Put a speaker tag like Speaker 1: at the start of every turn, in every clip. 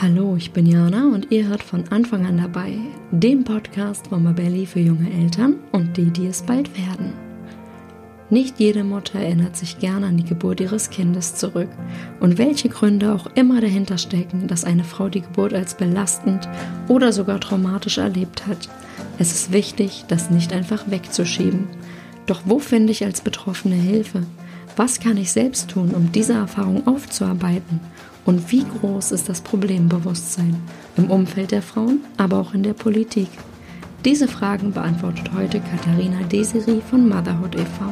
Speaker 1: Hallo, ich bin Jana und ihr hört von Anfang an dabei, dem Podcast Mama Belly für junge Eltern und die, die es bald werden. Nicht jede Mutter erinnert sich gerne an die Geburt ihres Kindes zurück und welche Gründe auch immer dahinter stecken, dass eine Frau die Geburt als belastend oder sogar traumatisch erlebt hat. Es ist wichtig, das nicht einfach wegzuschieben. Doch wo finde ich als Betroffene Hilfe? Was kann ich selbst tun, um diese Erfahrung aufzuarbeiten? Und wie groß ist das Problembewusstsein im Umfeld der Frauen, aber auch in der Politik? Diese Fragen beantwortet heute Katharina Desiri von Motherhood e.V.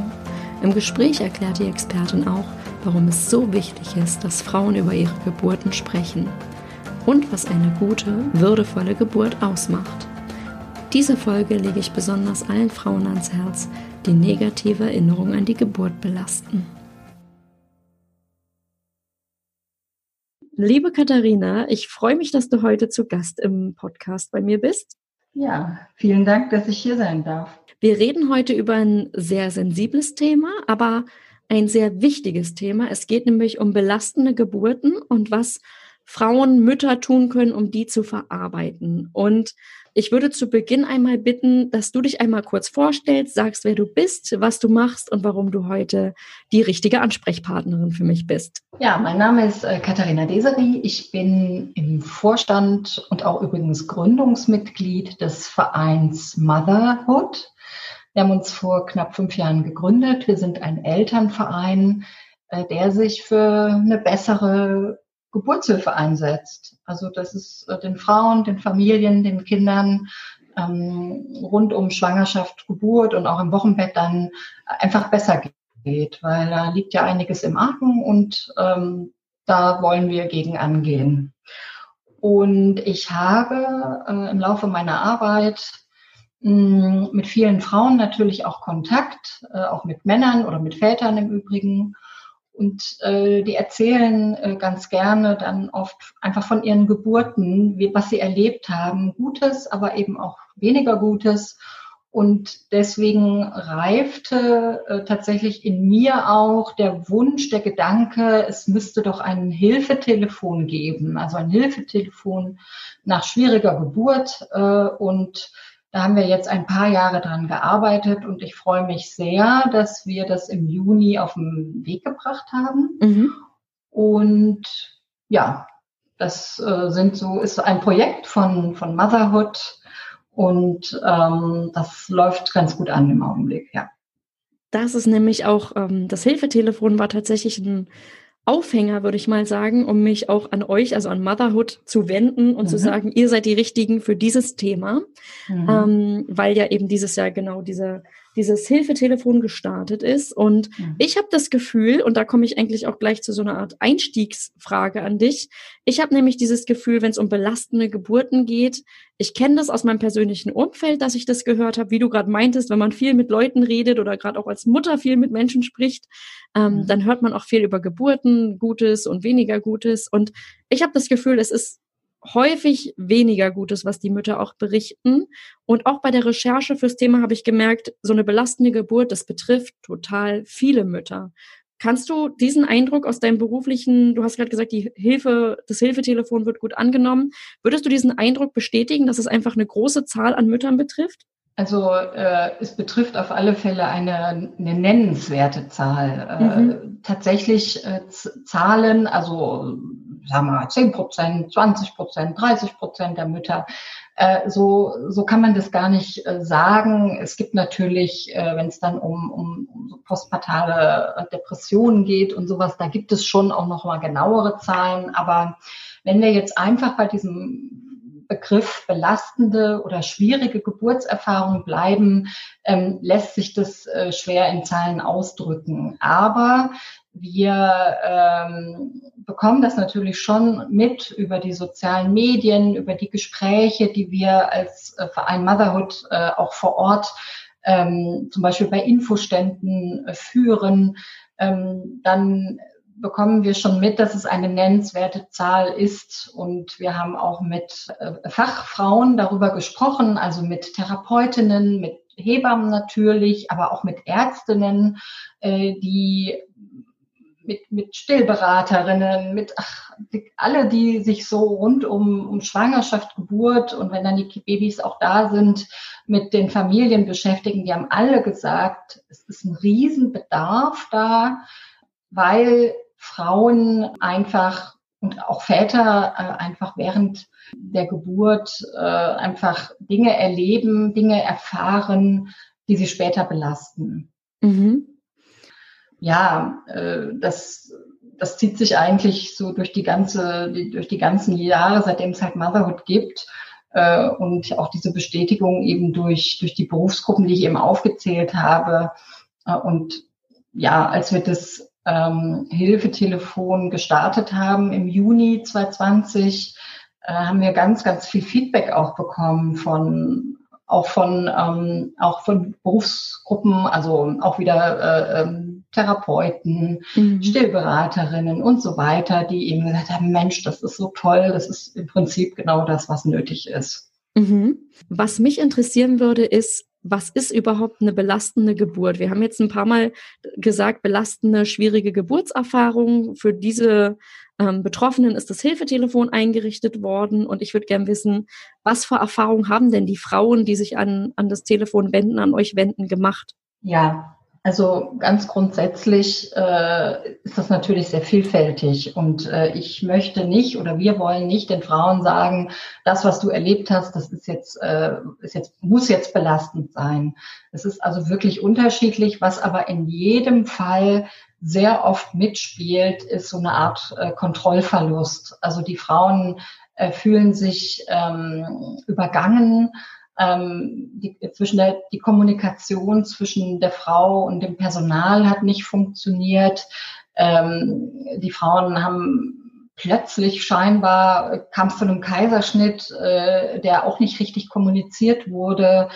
Speaker 1: Im Gespräch erklärt die Expertin auch, warum es so wichtig ist, dass Frauen über ihre Geburten sprechen und was eine gute, würdevolle Geburt ausmacht. Diese Folge lege ich besonders allen Frauen ans Herz, die negative Erinnerungen an die Geburt belasten. Liebe Katharina, ich freue mich, dass du heute zu Gast im Podcast bei mir bist.
Speaker 2: Ja, vielen Dank, dass ich hier sein darf.
Speaker 1: Wir reden heute über ein sehr sensibles Thema, aber ein sehr wichtiges Thema. Es geht nämlich um belastende Geburten und was Frauen, Mütter tun können, um die zu verarbeiten. Und ich würde zu Beginn einmal bitten, dass du dich einmal kurz vorstellst, sagst, wer du bist, was du machst und warum du heute die richtige Ansprechpartnerin für mich bist.
Speaker 2: Ja, mein Name ist äh, Katharina Deseri. Ich bin im Vorstand und auch übrigens Gründungsmitglied des Vereins Motherhood. Wir haben uns vor knapp fünf Jahren gegründet. Wir sind ein Elternverein, äh, der sich für eine bessere Geburtshilfe einsetzt. Also dass es äh, den Frauen, den Familien, den Kindern ähm, rund um Schwangerschaft, Geburt und auch im Wochenbett dann einfach besser geht, weil da liegt ja einiges im Argen und ähm, da wollen wir gegen angehen. Und ich habe äh, im Laufe meiner Arbeit mh, hm, mit vielen Frauen natürlich auch Kontakt, äh, auch mit Männern oder mit Vätern im Übrigen. Und äh, die erzählen äh, ganz gerne dann oft einfach von ihren Geburten, wie, was sie erlebt haben, Gutes, aber eben auch weniger Gutes. Und deswegen reifte äh, tatsächlich in mir auch der Wunsch, der Gedanke, es müsste doch ein Hilfetelefon geben, also ein Hilfetelefon nach schwieriger Geburt. Äh, und da haben wir jetzt ein paar Jahre dran gearbeitet und ich freue mich sehr, dass wir das im Juni auf den Weg gebracht haben. Mhm. Und ja, das äh, sind so, ist ein Projekt von, von Motherhood und ähm, das läuft ganz gut an im Augenblick, ja.
Speaker 1: Das ist nämlich auch, ähm, das Hilfetelefon war tatsächlich ein Aufhänger, würde ich mal sagen, um mich auch an euch, also an Motherhood, zu wenden und mhm. zu sagen, ihr seid die Richtigen für dieses Thema, mhm. ähm, weil ja eben dieses Jahr genau dieser dieses Hilfetelefon gestartet ist. Und mhm. ich habe das Gefühl, und da komme ich eigentlich auch gleich zu so einer Art Einstiegsfrage an dich. Ich habe nämlich dieses Gefühl, wenn es um belastende Geburten geht, ich kenne das aus meinem persönlichen Umfeld, dass ich das gehört habe, wie du gerade meintest, wenn man viel mit Leuten redet oder gerade auch als Mutter viel mit Menschen spricht, ähm, mhm. dann hört man auch viel über Geburten, Gutes und weniger Gutes. Und ich habe das Gefühl, es ist häufig weniger Gutes, was die Mütter auch berichten. Und auch bei der Recherche fürs Thema habe ich gemerkt, so eine belastende Geburt, das betrifft total viele Mütter. Kannst du diesen Eindruck aus deinem beruflichen, du hast gerade gesagt, die Hilfe, das Hilfetelefon wird gut angenommen. Würdest du diesen Eindruck bestätigen, dass es einfach eine große Zahl an Müttern betrifft?
Speaker 2: Also äh, es betrifft auf alle Fälle eine, eine nennenswerte Zahl. Äh, mhm. tatsächlich äh, Zahlen, also sagen wir mal 10 Prozent, 20 Prozent, 30 Prozent der Mütter. Äh, so, so kann man das gar nicht äh, sagen. Es gibt natürlich, äh, wenn es dann um, um, um postpartale Depressionen geht und sowas, da gibt es schon auch noch mal genauere Zahlen. Aber wenn wir jetzt einfach bei diesem Begriff belastende oder schwierige Geburtserfahrung bleiben, ähm, lässt sich das äh, schwer in Zahlen ausdrücken. Aber wir ähm, bekommen das natürlich schon mit über die sozialen Medien, über die Gespräche, die wir als äh, Verein Motherhood äh, auch vor Ort ähm, zum Beispiel bei Infoständen äh, führen. Ähm, dann bekommen wir schon mit, dass es eine nennenswerte Zahl ist. Und wir haben auch mit äh, Fachfrauen darüber gesprochen, also mit Therapeutinnen, mit Hebammen natürlich, aber auch mit Ärztinnen, äh, die mit, mit Stillberaterinnen, mit ach, alle, die sich so rund um, um Schwangerschaft, Geburt und wenn dann die Babys auch da sind, mit den Familien beschäftigen, die haben alle gesagt, es ist ein Riesenbedarf da, weil Frauen einfach und auch Väter äh, einfach während der Geburt äh, einfach Dinge erleben, Dinge erfahren, die sie später belasten. Mhm. Ja, äh, das, das zieht sich eigentlich so durch die ganze, die, durch die ganzen Jahre, seitdem es halt Motherhood gibt. Äh, und auch diese Bestätigung eben durch, durch die Berufsgruppen, die ich eben aufgezählt habe. Äh, und ja, als wir das ähm, Hilfetelefon gestartet haben im Juni 2020, äh, haben wir ganz, ganz viel Feedback auch bekommen von auch von ähm, auch von Berufsgruppen, also auch wieder äh, ähm, Therapeuten, mhm. Stillberaterinnen und so weiter, die eben gesagt haben, Mensch, das ist so toll, das ist im Prinzip genau das, was nötig ist.
Speaker 1: Mhm. Was mich interessieren würde, ist, was ist überhaupt eine belastende Geburt? Wir haben jetzt ein paar Mal gesagt, belastende, schwierige Geburtserfahrungen. Für diese ähm, Betroffenen ist das Hilfetelefon eingerichtet worden und ich würde gern wissen, was für Erfahrungen haben denn die Frauen, die sich an, an das Telefon wenden, an euch wenden, gemacht?
Speaker 2: Ja, also ganz grundsätzlich äh, ist das natürlich sehr vielfältig und äh, ich möchte nicht oder wir wollen nicht den Frauen sagen, das, was du erlebt hast, das ist jetzt, äh, ist jetzt muss jetzt belastend sein. Es ist also wirklich unterschiedlich, was aber in jedem Fall sehr oft mitspielt, ist so eine Art äh, Kontrollverlust. Also die Frauen äh, fühlen sich ähm, übergangen ähm, die, zwischen der, die Kommunikation zwischen der Frau und dem Personal hat nicht funktioniert. Ähm, die Frauen haben plötzlich scheinbar, kam zu einem Kaiserschnitt, äh, der auch nicht richtig kommuniziert wurde.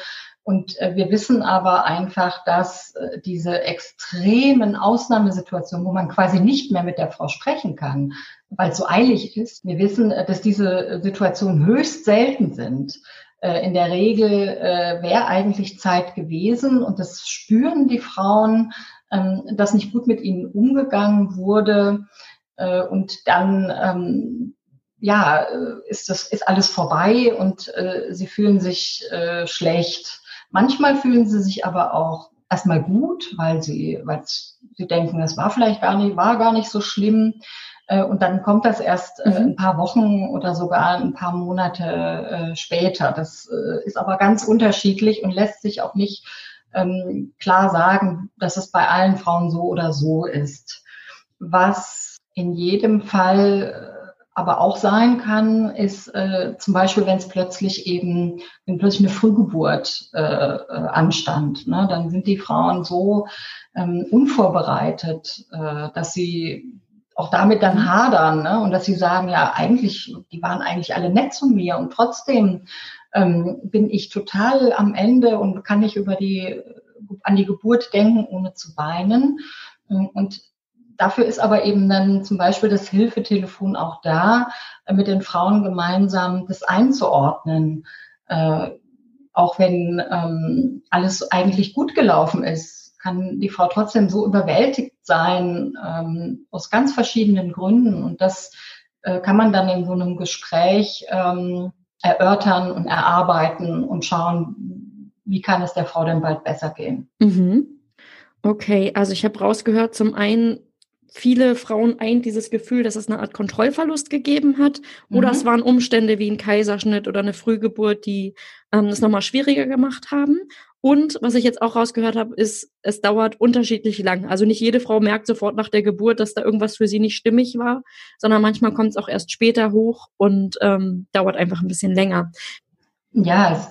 Speaker 2: Und äh, wir wissen aber einfach, dass äh, diese extremen Ausnahmesituationen, wo man quasi nicht mehr mit der Frau sprechen kann, weil es so eilig ist, wir wissen, äh, dass diese Situationen höchst selten sind. Äh, in der Regel äh, wäre eigentlich Zeit gewesen und das spüren die Frauen, ähm, dass nicht gut mit ihnen umgegangen wurde äh, und dann ähm, ja ist das ist alles vorbei und sie fühlen sich schlecht. Manchmal fühlen sie sich aber auch erstmal gut, weil sie weil sie denken, es war vielleicht gar nicht war gar nicht so schlimm. Äh, und dann kommt das erst äh, mhm. ein paar Wochen oder sogar ein paar Monate äh, später. Das ist aber ganz unterschiedlich und lässt sich auch nicht ähm, klar sagen, dass es bei allen Frauen so oder so ist. Was in jedem Fall aber auch sein kann, ist äh, zum Beispiel, wenn es plötzlich eben, wenn plötzlich eine Frühgeburt äh, anstand, ne, dann sind die Frauen so ähm, unvorbereitet, äh, dass sie auch damit dann hadern ne? und dass sie sagen, ja, eigentlich, die waren eigentlich alle nett zu mir und trotzdem ähm, bin ich total am Ende und kann nicht über die, an die Geburt denken, ohne zu weinen. Und dafür ist aber eben dann zum Beispiel das Hilfetelefon auch da, äh, mit den Frauen gemeinsam das einzuordnen. Äh, auch wenn ähm, alles eigentlich gut gelaufen ist kann die Frau trotzdem so überwältigt sein ähm, aus ganz verschiedenen Gründen. Und das äh, kann man dann in so einem Gespräch ähm, erörtern und erarbeiten und schauen, wie kann es der Frau denn bald besser gehen.
Speaker 1: Mhm. Okay, also ich habe rausgehört, zum einen viele Frauen eint dieses Gefühl, dass es eine Art Kontrollverlust gegeben hat. Oder mhm. es waren Umstände wie ein Kaiserschnitt oder eine Frühgeburt, die ähm, das nochmal schwieriger gemacht haben. Und was ich jetzt auch rausgehört habe, ist, es dauert unterschiedlich lang. Also nicht jede Frau merkt sofort nach der Geburt, dass da irgendwas für sie nicht stimmig war, sondern manchmal kommt es auch erst später hoch und ähm, dauert einfach ein bisschen länger.
Speaker 2: Ja, es,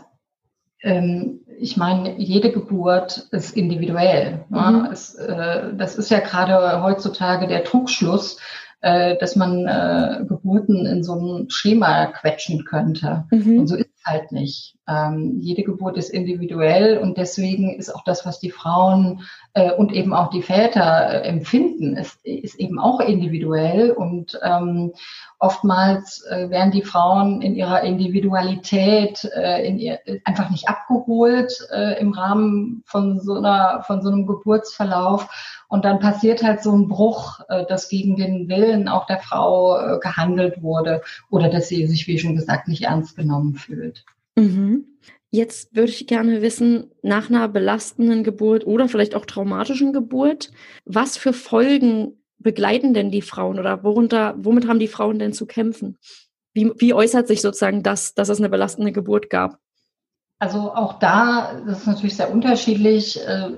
Speaker 2: ähm, ich meine, jede Geburt ist individuell. Ne? Mhm. Es, äh, das ist ja gerade heutzutage der Trugschluss, äh, dass man äh, Geburten in so ein Schema quetschen könnte. Mhm. Und so ist halt nicht. Ähm, jede Geburt ist individuell und deswegen ist auch das, was die Frauen äh, und eben auch die Väter äh, empfinden, ist, ist eben auch individuell und ähm, oftmals äh, werden die Frauen in ihrer Individualität äh, in ihr, einfach nicht abgeholt äh, im Rahmen von so einer von so einem Geburtsverlauf und dann passiert halt so ein Bruch, äh, dass gegen den Willen auch der Frau äh, gehandelt wurde oder dass sie sich, wie schon gesagt, nicht ernst genommen fühlt.
Speaker 1: Mhm. Jetzt würde ich gerne wissen, nach einer belastenden Geburt oder vielleicht auch traumatischen Geburt, was für Folgen begleiten denn die Frauen oder worunter, womit haben die Frauen denn zu kämpfen? Wie, wie äußert sich sozusagen das, dass es eine belastende Geburt gab?
Speaker 2: Also auch da, das ist natürlich sehr unterschiedlich. Äh,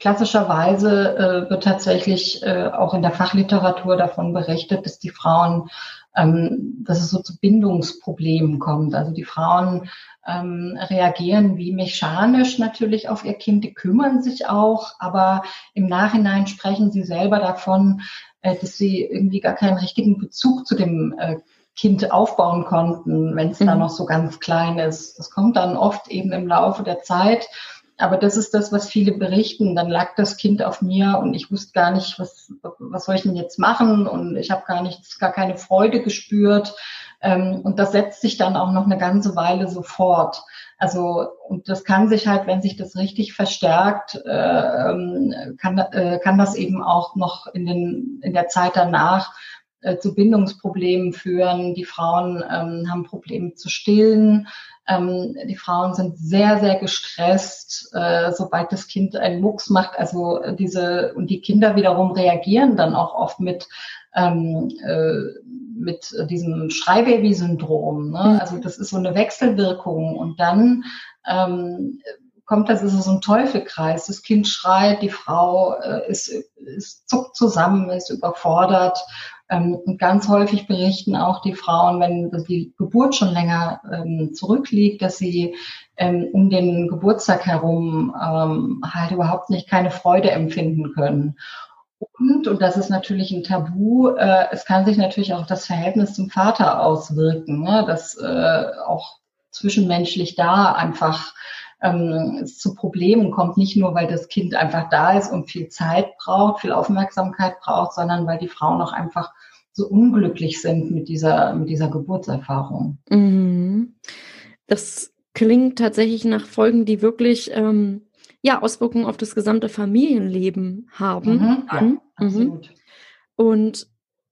Speaker 2: klassischerweise äh, wird tatsächlich äh, auch in der Fachliteratur davon berichtet, dass die Frauen, ähm, dass es so zu Bindungsproblemen kommt. Also die Frauen ähm, reagieren wie mechanisch natürlich auf ihr Kind, die kümmern sich auch, aber im Nachhinein sprechen sie selber davon, äh, dass sie irgendwie gar keinen richtigen Bezug zu dem äh, Kind aufbauen konnten, wenn es mhm. da noch so ganz klein ist. Das kommt dann oft eben im Laufe der Zeit. Aber das ist das, was viele berichten. Dann lag das Kind auf mir und ich wusste gar nicht, was, was soll ich denn jetzt machen? Und ich habe gar nichts, gar keine Freude gespürt. Ähm, und das setzt sich dann auch noch eine ganze Weile so fort. Also, und das kann sich halt, wenn sich das richtig verstärkt, äh, ähm, kann, äh, kann das eben auch noch in, den, in der Zeit danach äh, zu Bindungsproblemen führen. Die Frauen ähm, haben Probleme zu stillen. Ähm, die Frauen sind sehr, sehr gestresst, äh, sobald das Kind einen Mucks macht. Also diese, und die Kinder wiederum reagieren dann auch oft mit ähm, äh, mit diesem Schreibaby-Syndrom. Ne? Mhm. Also das ist so eine Wechselwirkung und dann ähm, kommt das, ist so ein Teufelkreis. Das Kind schreit, die Frau äh, ist, ist zuckt zusammen, ist überfordert. Ähm, und ganz häufig berichten auch die Frauen, wenn die Geburt schon länger ähm, zurückliegt, dass sie ähm, um den Geburtstag herum halt überhaupt nicht keine Freude empfinden können. Und, und das ist natürlich ein Tabu, äh, es kann sich natürlich auch das Verhältnis zum Vater auswirken, ne? dass äh, auch zwischenmenschlich da einfach ähm, es zu Problemen kommt, nicht nur, weil das Kind einfach da ist und viel Zeit braucht, viel Aufmerksamkeit braucht, sondern weil die Frauen auch einfach so unglücklich sind mit dieser, mit dieser Geburtserfahrung.
Speaker 1: Mhm. Das klingt tatsächlich nach Folgen, die wirklich ähm, ja, Auswirkungen auf das gesamte Familienleben haben. Mhm, ja, mhm. absolut. Und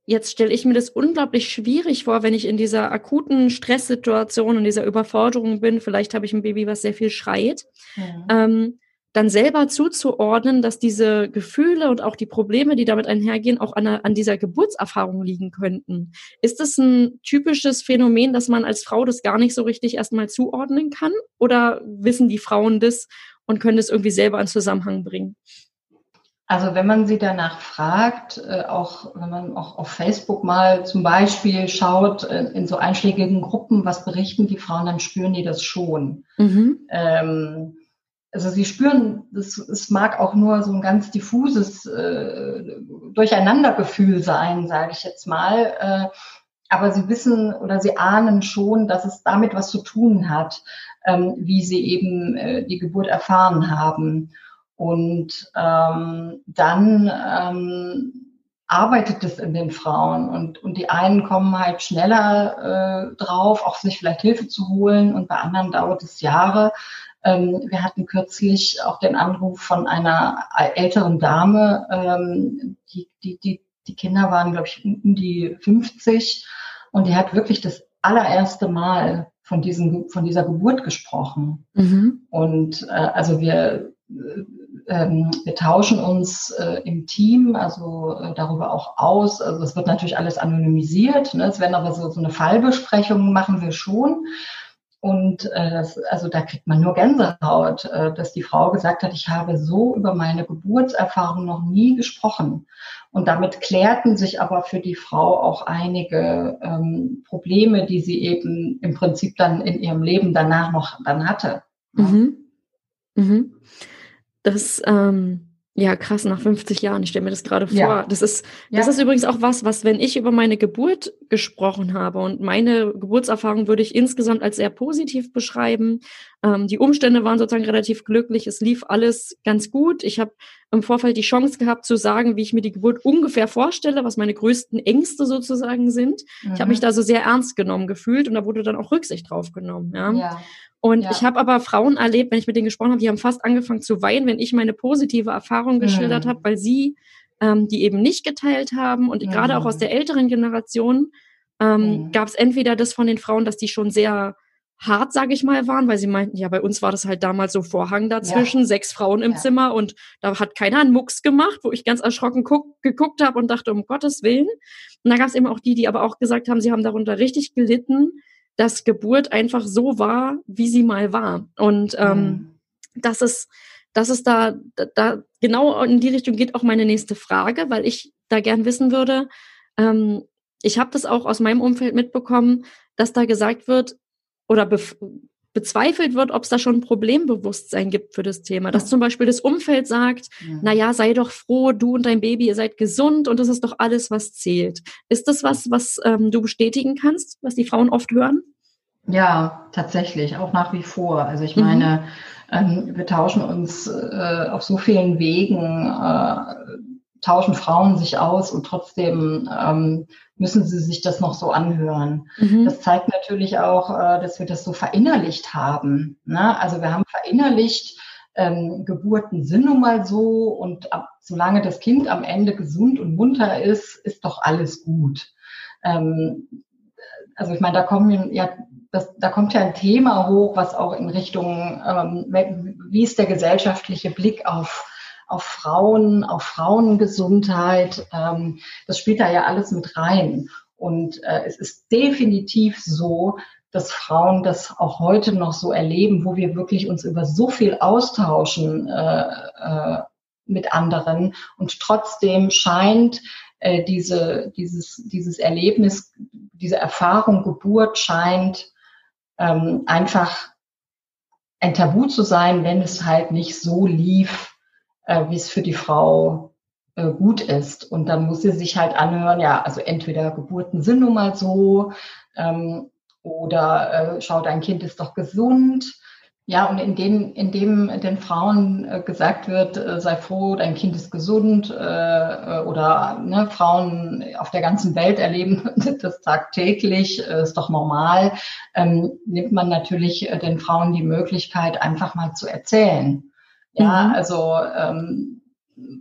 Speaker 1: jetzt stelle ich mir das unglaublich schwierig vor, wenn ich in dieser akuten Stresssituation und dieser Überforderung bin. Vielleicht habe ich ein Baby, was sehr viel schreit. Ja. Ähm, dann selber zuzuordnen, dass diese Gefühle und auch die Probleme, die damit einhergehen, auch an, an dieser Geburtserfahrung liegen könnten. Ist das ein typisches Phänomen, dass man als Frau das gar nicht so richtig erstmal zuordnen kann? Oder wissen die Frauen das und können das irgendwie selber in Zusammenhang bringen?
Speaker 2: Also wenn man sie danach fragt, äh, auch wenn man auch auf Facebook mal zum Beispiel schaut, äh, in so einschlägigen Gruppen, was berichten die Frauen, dann spüren die das schon. Mhm. Ähm, also sie spüren, das, es mag auch nur so ein ganz diffuses äh, Durcheinandergefühl sein, sage ich jetzt mal. Äh, aber sie wissen oder sie ahnen schon, dass es damit was zu tun hat, ähm, wie sie eben äh, die Geburt erfahren haben. Und ähm, dann ähm, arbeitet es in den Frauen und, und die einen kommen halt schneller äh, drauf, auch sich vielleicht Hilfe zu holen und bei anderen dauert es Jahre. Ähm, wir hatten kürzlich auch den Anruf von einer älteren Dame, ähm, die, die, die, die Kinder waren, glaube ich, um die 50 und die hat wirklich das allererste Mal von, diesem, von dieser Geburt gesprochen. Mhm. Und äh, also wir, ähm, wir tauschen uns äh, im Team also äh, darüber auch aus. Also es wird natürlich alles anonymisiert. Ne? Es werden aber so, so eine Fallbesprechung machen wir schon. Und äh, das, also da kriegt man nur Gänsehaut, äh, dass die Frau gesagt hat, ich habe so über meine Geburtserfahrung noch nie gesprochen. Und damit klärten sich aber für die Frau auch einige ähm, Probleme, die sie eben im Prinzip dann in ihrem Leben danach noch dann hatte.
Speaker 1: Mhm. Mhm. Das ähm, Ja, krass, nach 50 Jahren. Ich stelle mir das gerade vor. Ja. Das ist, das ja. ist übrigens auch was, was, wenn ich über meine Geburt gesprochen habe und meine Geburtserfahrung würde ich insgesamt als sehr positiv beschreiben. Ähm, die Umstände waren sozusagen relativ glücklich. Es lief alles ganz gut. Ich habe im Vorfeld die Chance gehabt zu sagen, wie ich mir die Geburt ungefähr vorstelle, was meine größten Ängste sozusagen sind. Mhm. Ich habe mich da so sehr ernst genommen gefühlt und da wurde dann auch Rücksicht drauf genommen. Ja. ja. Und ja. ich habe aber Frauen erlebt, wenn ich mit denen gesprochen habe, die haben fast angefangen zu weinen, wenn ich meine positive Erfahrung geschildert mhm. habe, weil sie ähm, die eben nicht geteilt haben. Und mhm. gerade auch aus der älteren Generation ähm, mhm. gab es entweder das von den Frauen, dass die schon sehr hart, sage ich mal, waren, weil sie meinten, ja, bei uns war das halt damals so Vorhang dazwischen, ja. sechs Frauen im ja. Zimmer und da hat keiner einen Mucks gemacht, wo ich ganz erschrocken guck, geguckt habe und dachte, um Gottes Willen. Und da gab es eben auch die, die aber auch gesagt haben, sie haben darunter richtig gelitten, dass Geburt einfach so war, wie sie mal war. Und ähm, mhm. das ist, das ist da, da, genau in die Richtung geht auch meine nächste Frage, weil ich da gern wissen würde. Ähm, ich habe das auch aus meinem Umfeld mitbekommen, dass da gesagt wird oder bezweifelt wird, ob es da schon ein Problembewusstsein gibt für das Thema. Dass zum Beispiel das Umfeld sagt, ja. na ja, sei doch froh, du und dein Baby, ihr seid gesund und das ist doch alles, was zählt. Ist das was, was ähm, du bestätigen kannst, was die Frauen oft hören?
Speaker 2: Ja, tatsächlich, auch nach wie vor. Also ich meine, mhm. ähm, wir tauschen uns äh, auf so vielen Wegen, äh, tauschen Frauen sich aus und trotzdem ähm, müssen sie sich das noch so anhören. Mhm. Das zeigt natürlich auch, äh, dass wir das so verinnerlicht haben. Ne? Also wir haben verinnerlicht, ähm, Geburten sind nun mal so und ab, solange das Kind am Ende gesund und munter ist, ist doch alles gut. Ähm, also ich meine, da kommen ja, das, da kommt ja ein Thema hoch, was auch in Richtung, ähm, wie ist der gesellschaftliche Blick auf auf Frauen, auf Frauengesundheit. Ähm, das spielt da ja alles mit rein. Und äh, es ist definitiv so, dass Frauen das auch heute noch so erleben, wo wir wirklich uns über so viel austauschen äh, äh, mit anderen. Und trotzdem scheint äh, diese, dieses, dieses Erlebnis, diese Erfahrung Geburt scheint ähm, einfach ein Tabu zu sein, wenn es halt nicht so lief, äh, wie es für die Frau äh, gut ist. Und dann muss sie sich halt anhören, ja, also entweder Geburten sind nun mal so ähm, oder äh, schau, dein Kind ist doch gesund. Ja, und in dem, in dem den Frauen äh, gesagt wird, äh, sei froh, dein Kind ist gesund, äh, äh oder ne, Frauen auf der ganzen Welt erleben das tagtäglich, ist doch normal, ähm, nimmt man natürlich den Frauen die Möglichkeit, einfach mal zu erzählen. Ja, mhm. also ähm,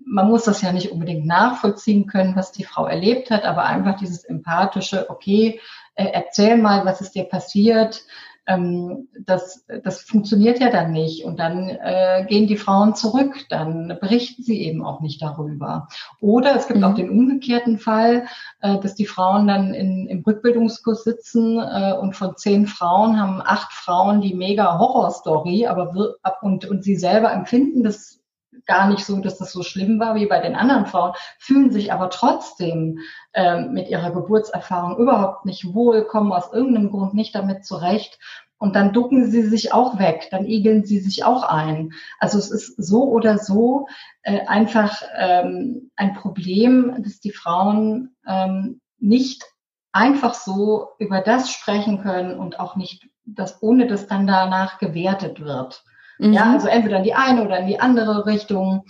Speaker 2: man muss das ja nicht unbedingt nachvollziehen können, was die Frau erlebt hat, aber einfach dieses empathische, okay, äh, erzähl mal, was ist dir passiert. Ähm, das, das funktioniert ja dann nicht. Und dann äh, gehen die Frauen zurück, dann berichten sie eben auch nicht darüber. Oder es gibt mhm. auch den umgekehrten Fall, äh, dass die Frauen dann in, im Rückbildungskurs sitzen äh, und von zehn Frauen haben acht Frauen die mega Horrorstory, aber und, und sie selber empfinden das gar nicht so, dass das so schlimm war wie bei den anderen Frauen, fühlen sich aber trotzdem ähm, mit ihrer Geburtserfahrung überhaupt nicht wohl, kommen aus irgendeinem Grund nicht damit zurecht. Und dann ducken sie sich auch weg, dann igeln sie sich auch ein. Also es ist so oder so äh, einfach ähm, ein Problem, dass die Frauen ähm, nicht einfach so über das sprechen können und auch nicht, dass ohne dass dann danach gewertet wird. Mhm. Ja, also entweder in die eine oder in die andere Richtung.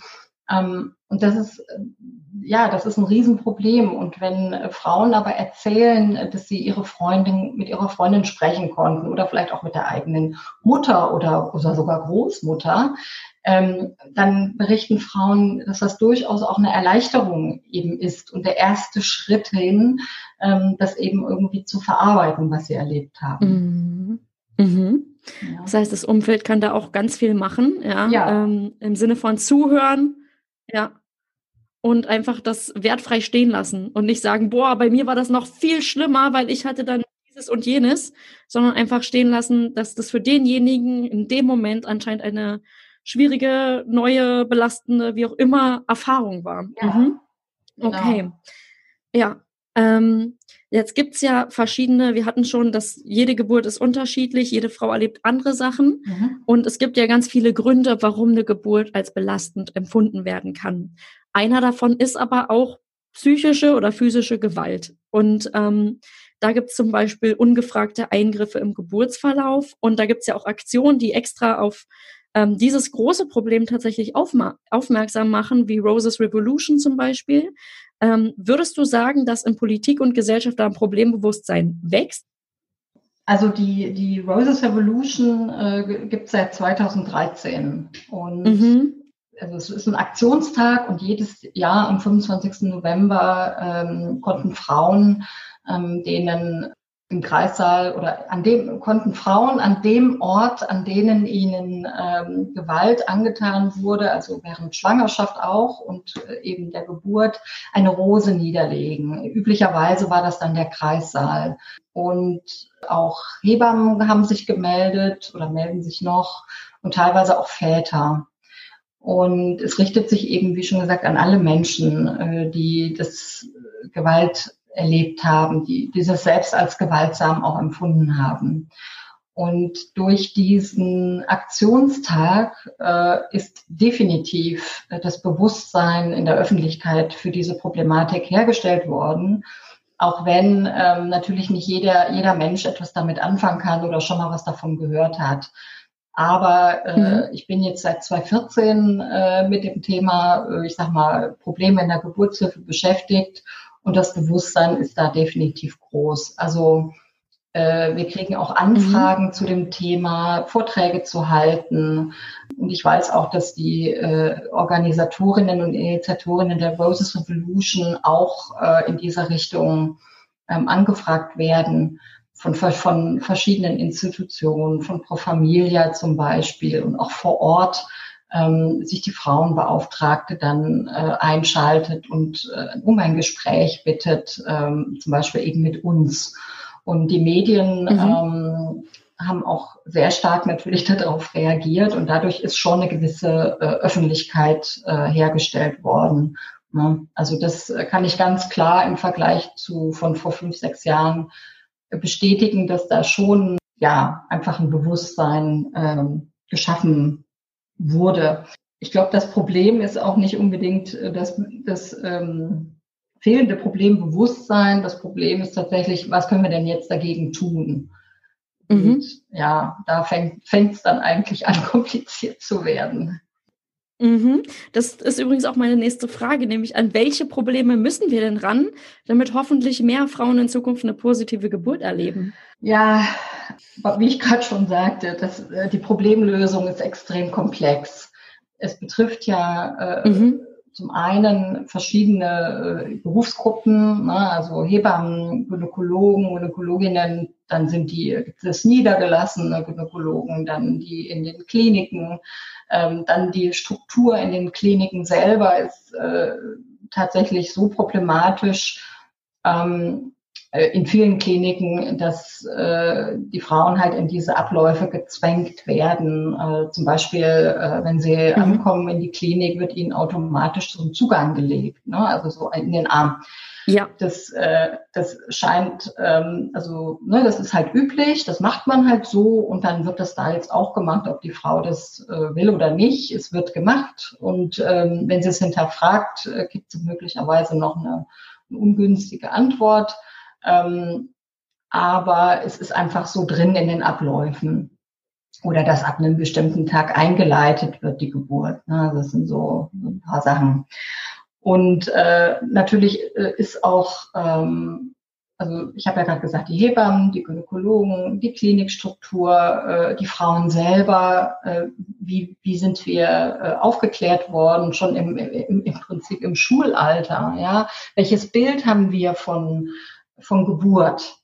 Speaker 2: Ähm, und das ist, äh, ja, das ist ein Riesenproblem. Und wenn äh, Frauen aber erzählen, dass sie ihre Freundin, mit ihrer Freundin sprechen konnten oder vielleicht auch mit der eigenen Mutter oder, oder sogar Großmutter, ähm, dann berichten Frauen, dass das durchaus auch eine Erleichterung eben ist und der erste Schritt hin, ähm, das eben irgendwie zu verarbeiten, was sie erlebt haben.
Speaker 1: Mhm. Mhm. Ja. Das heißt, das Umfeld kann da auch ganz viel machen, ja, ja. Ähm, im Sinne von zuhören, ja, und einfach das wertfrei stehen lassen und nicht sagen, boah, bei mir war das noch viel schlimmer, weil ich hatte dann dieses und jenes, sondern einfach stehen lassen, dass das für denjenigen in dem Moment anscheinend eine schwierige, neue, belastende, wie auch immer Erfahrung war. Ja. Mhm. Okay. Genau. Ja, Ähm, jetzt gibt's ja verschiedene, wir hatten schon, dass jede Geburt ist unterschiedlich, jede Frau erlebt andere Sachen. Mhm. Und es gibt ja ganz viele Gründe, warum eine Geburt als belastend empfunden werden kann. Einer davon ist aber auch psychische oder physische Gewalt. Und ähm, da gibt es zum Beispiel ungefragte Eingriffe im Geburtsverlauf. Und da gibt es ja auch Aktionen, die extra auf ähm, dieses große Problem tatsächlich aufmerksam machen, wie Roses Revolution zum Beispiel. Ähm, würdest du sagen, dass in Politik und Gesellschaft da ein Problembewusstsein wächst?
Speaker 2: Also die, die Roses Revolution äh, gibt es seit 2013 und mhm. also es ist ein Aktionstag und jedes Jahr am 25. November ähm, konnten Frauen, ähm, denen im Kreissaal oder an dem konnten Frauen an dem Ort, an denen ihnen ähm, Gewalt angetan wurde, also während Schwangerschaft auch und äh, eben der Geburt, eine Rose niederlegen. Üblicherweise war das dann der Kreissaal. Und auch Hebammen haben sich gemeldet oder melden sich noch und teilweise auch Väter. Und es richtet sich eben, wie schon gesagt, an alle Menschen, äh, die das Gewalt erlebt haben, die dieses selbst als gewaltsam auch empfunden haben. Und durch diesen Aktionstag äh, ist definitiv das Bewusstsein in der Öffentlichkeit für diese Problematik hergestellt worden. Auch wenn ähm, natürlich nicht jeder, jeder Mensch etwas damit anfangen kann oder schon mal was davon gehört hat. Aber äh, mhm. ich bin jetzt seit 2014 äh, mit dem Thema, äh, ich sag mal, Probleme in der Geburtshilfe beschäftigt und das Bewusstsein ist da definitiv groß. Also äh, wir kriegen auch Anfragen mhm. zu dem Thema, Vorträge zu halten. Und ich weiß auch, dass die äh, Organisatorinnen und Initiatorinnen der Roses Revolution auch äh, in dieser Richtung ähm, angefragt werden von, von verschiedenen Institutionen, von Pro Familia zum Beispiel und auch vor Ort ähm, sich die Frauenbeauftragte dann äh, einschaltet und äh, um ein Gespräch bittet, ähm, zum Beispiel eben mit uns. Und die Medien mhm. ähm, haben auch sehr stark natürlich darauf reagiert und dadurch ist schon eine gewisse äh, Öffentlichkeit äh, hergestellt worden. Ne? Also das kann ich ganz klar im Vergleich zu von vor fünf, sechs Jahren bestätigen, dass da schon ja einfach ein Bewusstsein ähm, geschaffen wurde. Ich glaube, das Problem ist auch nicht unbedingt äh, das, das ähm, fehlende Problembewusstsein. Das Problem ist tatsächlich, was können wir denn jetzt dagegen tun? Mhm. Und ja, da fängt es dann eigentlich an, kompliziert zu werden.
Speaker 1: Mhm. Das ist übrigens auch meine nächste Frage, nämlich an welche Probleme müssen wir denn ran, damit hoffentlich mehr Frauen in Zukunft eine positive Geburt erleben?
Speaker 2: Ja, wie ich gerade schon sagte, das, äh, die Problemlösung ist extrem komplex. Es betrifft ja äh, mhm. Zum einen verschiedene äh, Berufsgruppen, ne, also Hebammen, Gynäkologen, Gynäkologinnen, dann sind die, gibt es niedergelassene Gynäkologen, dann die in den Kliniken, ähm, dann die Struktur in den Kliniken selber ist äh, tatsächlich so problematisch, ähm, äh, in vielen Kliniken, dass äh, die Frauen halt in diese Abläufe gezwängt werden. Äh, zum Beispiel, äh, wenn sie mhm. ankommen in die Klinik, wird ihnen automatisch so ein Zugang gelegt, ne? also so in den Arm. Ja. Das, äh, das scheint, ähm, also ne, das ist halt üblich, das macht man halt so und dann wird das da jetzt auch gemacht, ob die Frau das äh, will oder nicht. Es wird gemacht und ähm, wenn sie es hinterfragt, äh, gibt es möglicherweise noch eine, eine ungünstige Antwort. Ähm, aber es ist einfach so drin in den Abläufen. Oder dass ab einem bestimmten Tag eingeleitet wird, die Geburt. Ne? Das sind so, so ein paar Sachen. Und äh, natürlich äh, ist auch, ähm, also ich habe ja gerade gesagt, die Hebammen, die Gynäkologen, die Klinikstruktur, äh, die Frauen selber, äh, wie, wie sind wir äh, aufgeklärt worden, schon im, im, im Prinzip im Schulalter, ja? Welches Bild haben wir von von Geburt?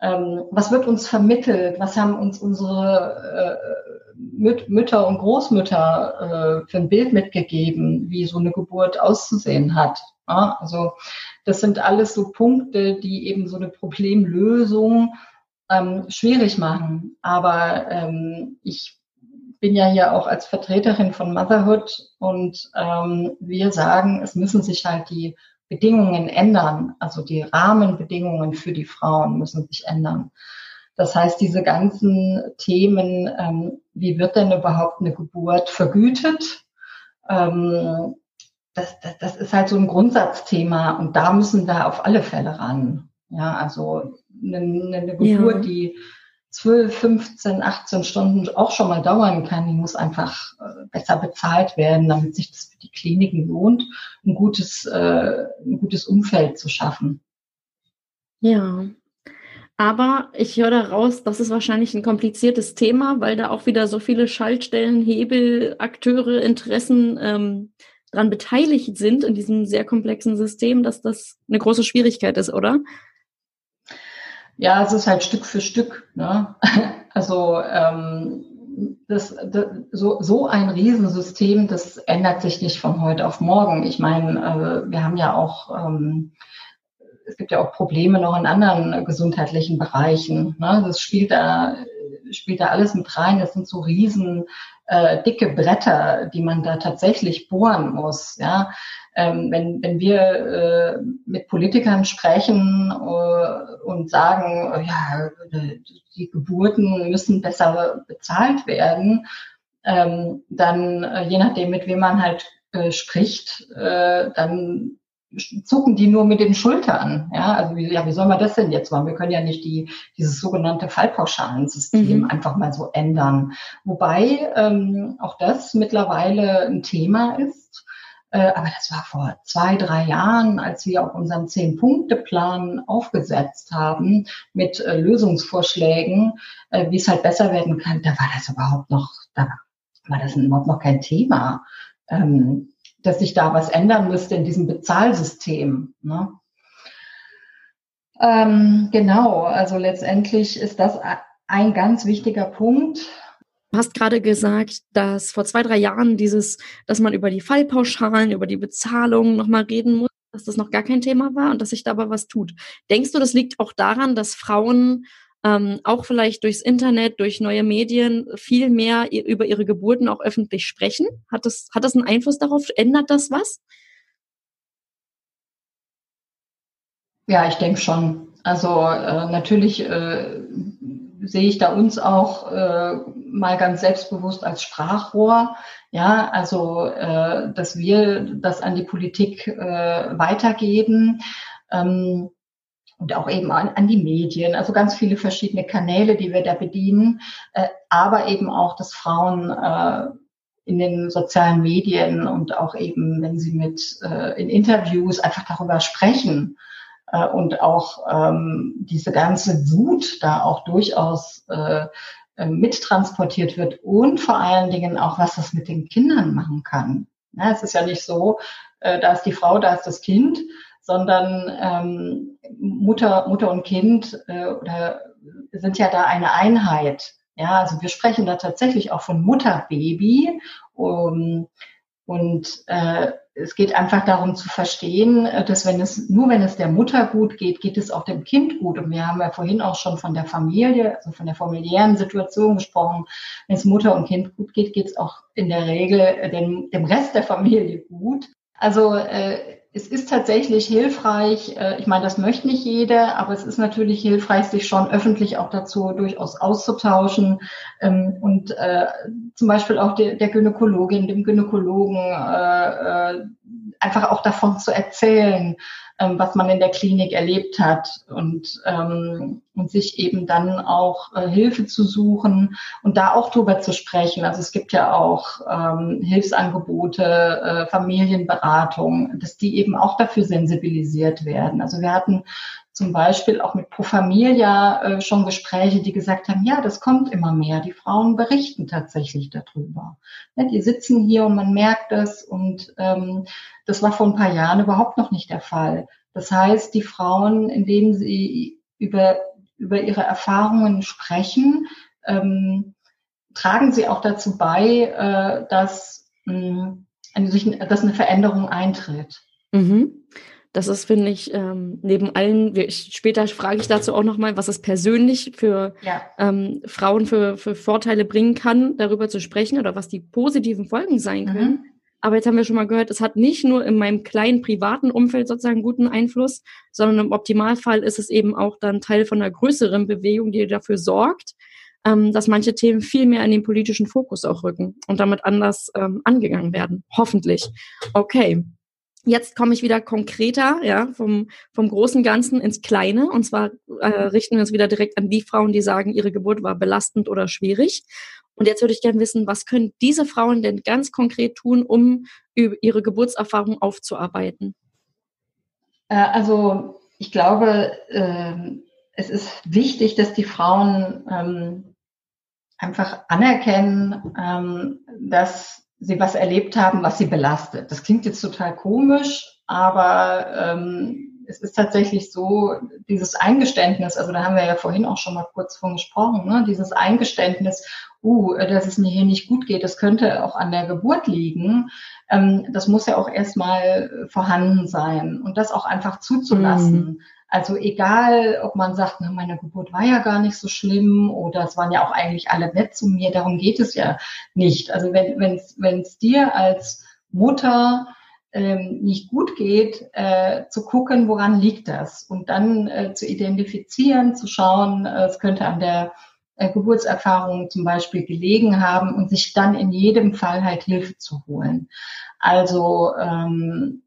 Speaker 2: Ähm, was wird uns vermittelt? Was haben uns unsere äh, Müt Mütter und Großmütter äh, für ein Bild mitgegeben, wie so eine Geburt auszusehen hat? Ja, also das sind alles so Punkte, die eben so eine Problemlösung ähm, schwierig machen. Aber ähm, ich bin ja hier auch als Vertreterin von Motherhood und ähm, wir sagen, es müssen sich halt die Bedingungen ändern. Also die Rahmenbedingungen für die Frauen müssen sich ändern. Das heißt, diese ganzen Themen, ähm, wie wird denn überhaupt eine Geburt vergütet? Ähm, das, das, das ist halt so ein Grundsatzthema und da müssen wir auf alle Fälle ran. Ja, also eine, eine Geburt, ja. die 12, 15, 18 Stunden auch schon mal dauern kann, die muss einfach äh, besser bezahlt werden, damit sich das für die Kliniken lohnt, ein gutes, äh, ein gutes Umfeld zu schaffen.
Speaker 1: Ja, aber ich höre daraus, das ist wahrscheinlich ein kompliziertes Thema, weil da auch wieder so viele Schaltstellen, Hebel, Akteure, Interessen ähm, dran beteiligt sind in diesem sehr komplexen System, dass das eine große Schwierigkeit ist, oder?
Speaker 2: Ja, es ist halt Stück für Stück. Ne? Also ähm, das, das, so, so ein Riesensystem, das ändert sich nicht von heute auf morgen. Ich meine, äh, wir haben ja auch, ähm, es gibt ja auch Probleme noch in anderen gesundheitlichen Bereichen. Ne? Das spielt da, spielt da alles mit rein. Das sind so riesen äh, dicke Bretter, die man da tatsächlich bohren muss. Ja, ähm, wenn, wenn wir äh, mit Politikern sprechen äh, und sagen, ja, die Geburten müssen besser bezahlt werden, ähm, dann äh, je nachdem, mit wem man halt äh, spricht, äh, dann zucken die nur mit den Schultern. Ja, also wie, ja, wie soll man das denn jetzt machen? Wir können ja nicht die, dieses sogenannte Fallpauschalensystem mhm. einfach mal so ändern. Wobei ähm, auch das mittlerweile ein Thema ist. Äh, aber das war vor zwei, drei Jahren, als wir auch unseren Zehn-Punkte-Plan aufgesetzt haben mit äh, Lösungsvorschlägen, äh, wie es halt besser werden kann. Da war das überhaupt noch, da war das überhaupt noch kein Thema. Ähm, dass sich da was ändern müsste in diesem Bezahlsystem. Ne? Ähm, genau, also letztendlich ist das ein ganz wichtiger Punkt.
Speaker 1: Du hast gerade gesagt, dass vor zwei, drei Jahren dieses, dass man über die Fallpauschalen, über die Bezahlung nochmal reden muss, dass das noch gar kein Thema war und dass sich dabei was tut. Denkst du, das liegt auch daran, dass Frauen ähm, auch vielleicht durchs Internet, durch neue Medien viel mehr über ihre Geburten auch öffentlich sprechen? Hat das, hat das einen Einfluss darauf? Ändert das was?
Speaker 2: Ja, ich denke schon. Also äh, natürlich äh, sehe ich da uns auch äh, mal ganz selbstbewusst als Sprachrohr. Ja, also äh, dass wir das an die Politik äh, weitergeben. Ähm, und auch eben an, an, die Medien, also ganz viele verschiedene Kanäle, die wir da bedienen, äh, aber eben auch, dass Frauen äh, in den sozialen Medien und auch eben, wenn sie mit äh, in Interviews einfach darüber sprechen äh, und auch ähm, diese ganze Wut da auch durchaus äh, mittransportiert wird und vor allen Dingen auch, was das mit den Kindern machen kann. Ja, es ist ja nicht so, äh, da ist die Frau, da ist das Kind, sondern ähm, Mutter, Mutter und Kind äh, oder sind ja da eine Einheit. Ja, also wir sprechen da tatsächlich auch von Mutterbaby. Um, und äh, es geht einfach darum zu verstehen, äh, dass wenn es nur wenn es der Mutter gut geht, geht es auch dem Kind gut. Und wir haben ja vorhin auch schon von der Familie, also von der familiären Situation gesprochen. Wenn es Mutter und Kind gut geht, geht es auch in der Regel dem, dem Rest der Familie gut. Also äh, es ist tatsächlich hilfreich, äh, ich meine, das möchte nicht jeder, aber es ist natürlich hilfreich, sich schon öffentlich auch dazu durchaus auszutauschen. Ähm, und äh, zum Beispiel auch der, Gynäkologin, dem Gynäkologen äh, einfach auch davon zu erzählen, ähm, was man in der Klinik erlebt hat und, ähm, und sich eben dann auch äh, Hilfe zu suchen und da auch drüber zu sprechen. Also es gibt ja auch ähm, Hilfsangebote, äh, Familienberatung, dass die eben auch dafür sensibilisiert werden. Also wir hatten zum Beispiel auch mit Pro Familia äh, schon Gespräche, die gesagt haben, ja, das kommt immer mehr. Die Frauen berichten tatsächlich darüber. Die sitzen hier und man merkt das und ähm, das war vor ein paar Jahren überhaupt noch nicht der Fall. Das heißt, die Frauen, indem sie über, über ihre Erfahrungen sprechen, ähm, tragen sie auch dazu bei, äh, dass, dass eine Veränderung eintritt.
Speaker 1: Mhm. Das ist, finde ich, ähm, neben allen, wir, später frage ich dazu auch nochmal, was es persönlich für ja. ähm, Frauen für, für Vorteile bringen kann, darüber zu sprechen oder was die positiven Folgen sein mhm. können. Aber jetzt haben wir schon mal gehört, es hat nicht nur in meinem kleinen privaten Umfeld sozusagen guten Einfluss, sondern im Optimalfall ist es eben auch dann Teil von einer größeren Bewegung, die dafür sorgt, ähm, dass manche Themen viel mehr in den politischen Fokus auch rücken und damit anders ähm, angegangen werden. Hoffentlich. Okay. Jetzt komme ich wieder konkreter, ja, vom, vom großen Ganzen ins Kleine. Und zwar äh, richten wir uns wieder direkt an die Frauen, die sagen, ihre Geburt war belastend oder schwierig. Und jetzt würde ich gerne wissen, was können diese Frauen denn ganz konkret tun, um ihre Geburtserfahrung aufzuarbeiten?
Speaker 2: Äh, also ich glaube, ähm, es ist wichtig, dass die Frauen ähm, einfach anerkennen, ähm, dass sie was erlebt haben, was sie belastet. Das klingt jetzt total komisch, aber ähm, es ist tatsächlich so, dieses Eingeständnis, also da haben wir ja vorhin auch schon mal kurz von gesprochen, ne, dieses Eingeständnis, uh, dass es mir hier nicht gut geht, das könnte auch an der Geburt liegen, ähm, das muss ja auch erstmal vorhanden sein und das auch einfach zuzulassen. Mhm. Also egal, ob man sagt, na, meine Geburt war ja gar nicht so schlimm oder es waren ja auch eigentlich alle nett zu mir, darum geht es ja nicht. Also wenn es dir als Mutter ähm, nicht gut geht, äh, zu gucken, woran liegt das und dann äh, zu identifizieren, zu schauen, äh, es könnte an der äh, Geburtserfahrung zum Beispiel gelegen haben und sich dann in jedem Fall halt Hilfe zu holen. Also ähm,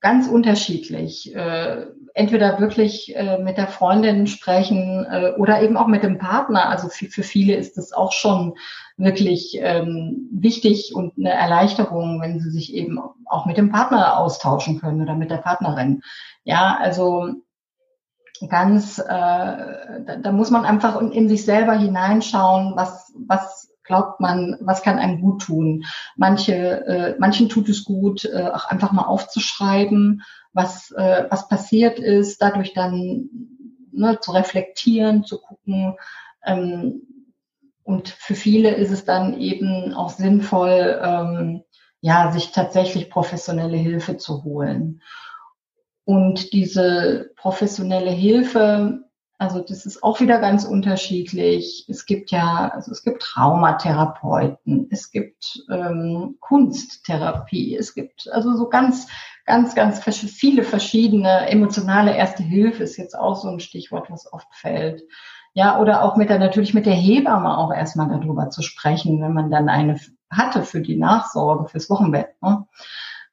Speaker 2: ganz unterschiedlich. Äh, entweder wirklich äh, mit der Freundin sprechen äh, oder eben auch mit dem Partner. Also für, für viele ist das auch schon wirklich ähm, wichtig und eine Erleichterung, wenn sie sich eben auch mit dem Partner austauschen können oder mit der Partnerin. Ja, also ganz, äh, da, da muss man einfach in, in sich selber hineinschauen, was, was glaubt man, was kann einem gut tun. Manche, äh, manchen tut es gut, äh, auch einfach mal aufzuschreiben, was, äh, was passiert ist, dadurch dann ne, zu reflektieren, zu gucken. Ähm, und für viele ist es dann eben auch sinnvoll, ähm, ja, sich tatsächlich professionelle Hilfe zu holen. Und diese professionelle Hilfe, also das ist auch wieder ganz unterschiedlich. Es gibt ja, also es gibt Traumatherapeuten, es gibt ähm, Kunsttherapie, es gibt also so ganz, ganz, ganz viele verschiedene emotionale Erste Hilfe ist jetzt auch so ein Stichwort, was oft fällt. Ja, oder auch mit der, natürlich mit der Hebamme auch erstmal darüber zu sprechen, wenn man dann eine hatte für die Nachsorge, fürs Wochenbett. Ne?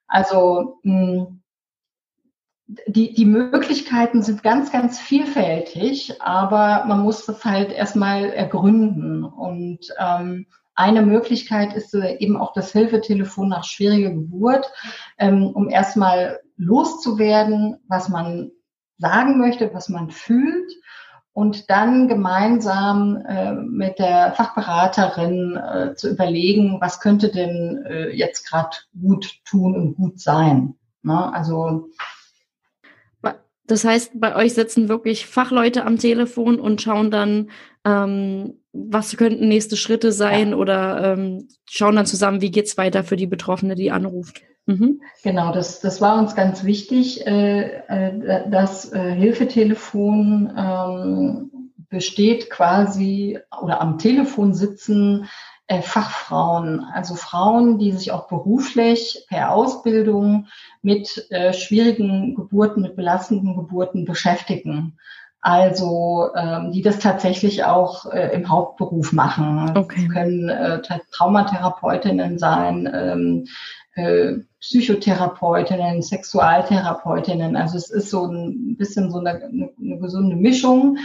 Speaker 2: Also mh, hm, die, die Möglichkeiten sind ganz, ganz vielfältig, aber man muss das halt erstmal ergründen. Und ähm, eine Möglichkeit ist äh, eben auch das Hilfetelefon nach schwieriger Geburt, ähm, um erstmal loszuwerden, was man sagen möchte, was man fühlt und dann gemeinsam äh, mit der Fachberaterin äh, zu überlegen, was könnte denn äh, jetzt gerade gut tun und gut sein. Ne? Also
Speaker 1: das heißt, bei euch sitzen wirklich Fachleute am Telefon und schauen dann, ähm, was könnten nächste Schritte sein ja. oder ähm, schauen dann zusammen, wie geht's weiter für die Betroffene, die anruft.
Speaker 2: Mhm. Genau, das, das war uns ganz wichtig. Äh, äh, das äh, Hilfetelefon ähm, besteht quasi oder am Telefon sitzen Fachfrauen, also Frauen, die sich auch beruflich per Ausbildung mit äh, schwierigen Geburten, mit belastenden Geburten beschäftigen. Also ähm, die das tatsächlich auch äh, im Hauptberuf machen. Okay. Das können äh, Traumatherapeutinnen sein, ähm, äh, Psychotherapeutinnen, Sexualtherapeutinnen. Also es ist so ein bisschen so eine, eine gesunde Mischung.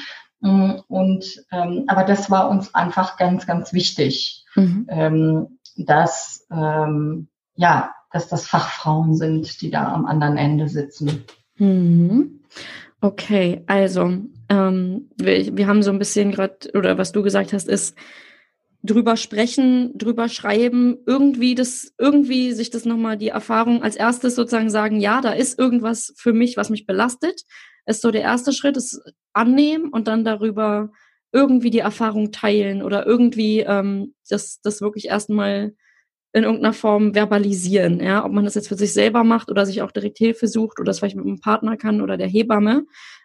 Speaker 2: Mm, und ähm, aber das war uns einfach ganz, ganz wichtig, mhm. ähm, dass ähm, ja, dass das Fachfrauen sind, die da am anderen Ende sitzen.
Speaker 1: Mhm. Okay, also ähm, wir, wir haben so ein bisschen gerade, oder was du gesagt hast, ist drüber sprechen, drüber schreiben, irgendwie das, irgendwie sich das nochmal die Erfahrung als erstes sozusagen sagen, ja, da ist irgendwas für mich, was mich belastet ist so der erste Schritt, ist annehmen und dann darüber irgendwie die Erfahrung teilen oder irgendwie ähm, das, das wirklich erstmal in irgendeiner Form verbalisieren, ja, ob man das jetzt für sich selber macht oder sich auch direkt Hilfe sucht oder das vielleicht mit einem Partner kann oder der Hebamme.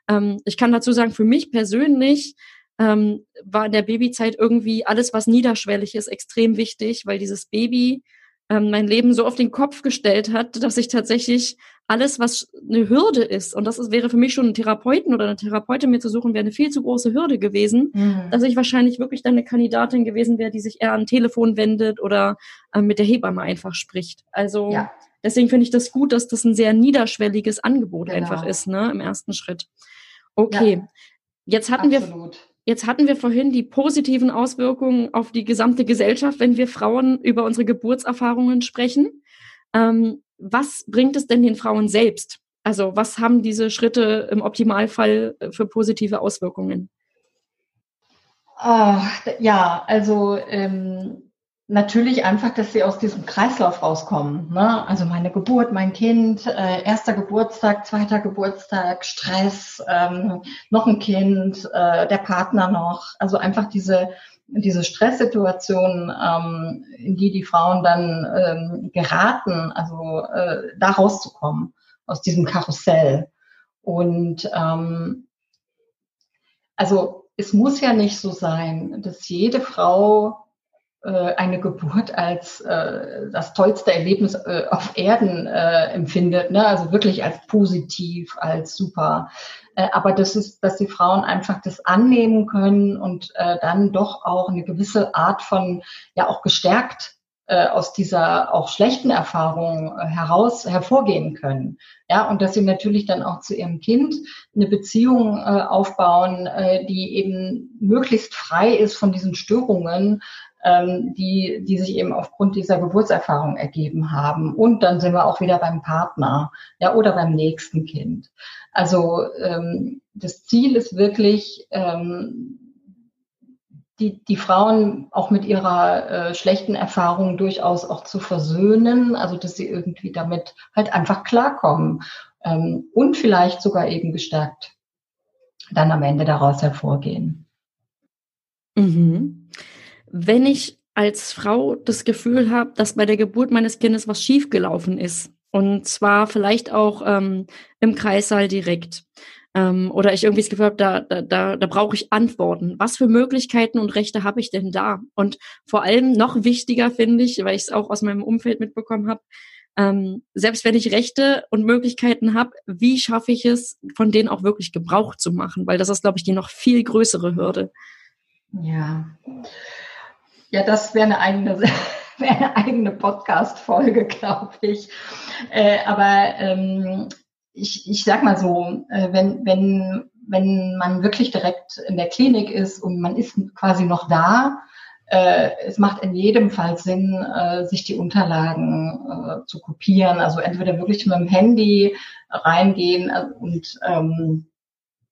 Speaker 1: Ähm, ich kann dazu sagen, für mich persönlich ähm, war in der Babyzeit irgendwie alles, was niederschwellig ist, extrem wichtig, weil dieses Baby ähm, mein Leben so auf den Kopf gestellt hat, dass ich tatsächlich alles, was eine Hürde ist, und das ist, wäre für mich schon ein Therapeuten oder eine Therapeutin mir zu suchen, wäre eine viel zu große Hürde gewesen, mhm. dass ich wahrscheinlich wirklich dann eine Kandidatin gewesen wäre, die sich eher an Telefon wendet oder äh, mit der Hebamme einfach spricht. Also ja. deswegen finde ich das gut, dass das ein sehr niederschwelliges Angebot genau. einfach ist, ne, im ersten Schritt. Okay. Ja. Jetzt hatten Absolut. wir Jetzt hatten wir vorhin die positiven Auswirkungen auf die gesamte Gesellschaft, wenn wir Frauen über unsere Geburtserfahrungen sprechen. Ähm, was bringt es denn den Frauen selbst? Also was haben diese Schritte im Optimalfall äh, für positive Auswirkungen?
Speaker 2: Oh, ja, also ähm, natürlich einfach, dass sie aus diesem Kreislauf rauskommen. Ne? Also meine Geburt, mein Kind, äh, erster Geburtstag, zweiter Geburtstag, Stress, ähm, noch ein Kind, äh, der Partner noch. Also einfach diese diese Stresssituation, ähm, in die die Frauen dann ähm, geraten, also äh, da rauszukommen aus diesem Karussell. Und ähm, also es muss ja nicht so sein, dass jede Frau eine Geburt als äh, das tollste Erlebnis äh, auf Erden äh, empfindet, ne? also wirklich als positiv, als super. Äh, aber das ist, dass die Frauen einfach das annehmen können und äh, dann doch auch eine gewisse Art von, ja auch gestärkt äh, aus dieser auch schlechten Erfahrung äh, heraus hervorgehen können. Ja, und dass sie natürlich dann auch zu ihrem Kind eine Beziehung äh, aufbauen, äh, die eben möglichst frei ist von diesen Störungen, ähm, die, die sich eben aufgrund dieser Geburtserfahrung ergeben haben. Und dann sind wir auch wieder beim Partner, ja, oder beim nächsten Kind. Also ähm, das Ziel ist wirklich, ähm, die, die Frauen auch mit ihrer äh, schlechten Erfahrung durchaus auch zu versöhnen, also dass sie irgendwie damit halt einfach klarkommen ähm, und vielleicht sogar eben gestärkt dann am Ende daraus hervorgehen.
Speaker 1: Mhm wenn ich als Frau das Gefühl habe, dass bei der Geburt meines Kindes was schiefgelaufen ist. Und zwar vielleicht auch ähm, im Kreissaal direkt. Ähm, oder ich irgendwie das Gefühl habe, da, da, da, da brauche ich Antworten. Was für Möglichkeiten und Rechte habe ich denn da? Und vor allem noch wichtiger finde ich, weil ich es auch aus meinem Umfeld mitbekommen habe, ähm, selbst wenn ich Rechte und Möglichkeiten habe, wie schaffe ich es, von denen auch wirklich Gebrauch zu machen? Weil das ist, glaube ich, die noch viel größere Hürde.
Speaker 2: Ja. Ja, das wäre eine eigene, wär eine eigene Podcast-Folge, glaube ich. Äh, aber ähm, ich, ich sag mal so, äh, wenn, wenn, wenn man wirklich direkt in der Klinik ist und man ist quasi noch da, äh, es macht in jedem Fall Sinn, äh, sich die Unterlagen äh, zu kopieren. Also entweder wirklich mit dem Handy reingehen äh, und ähm,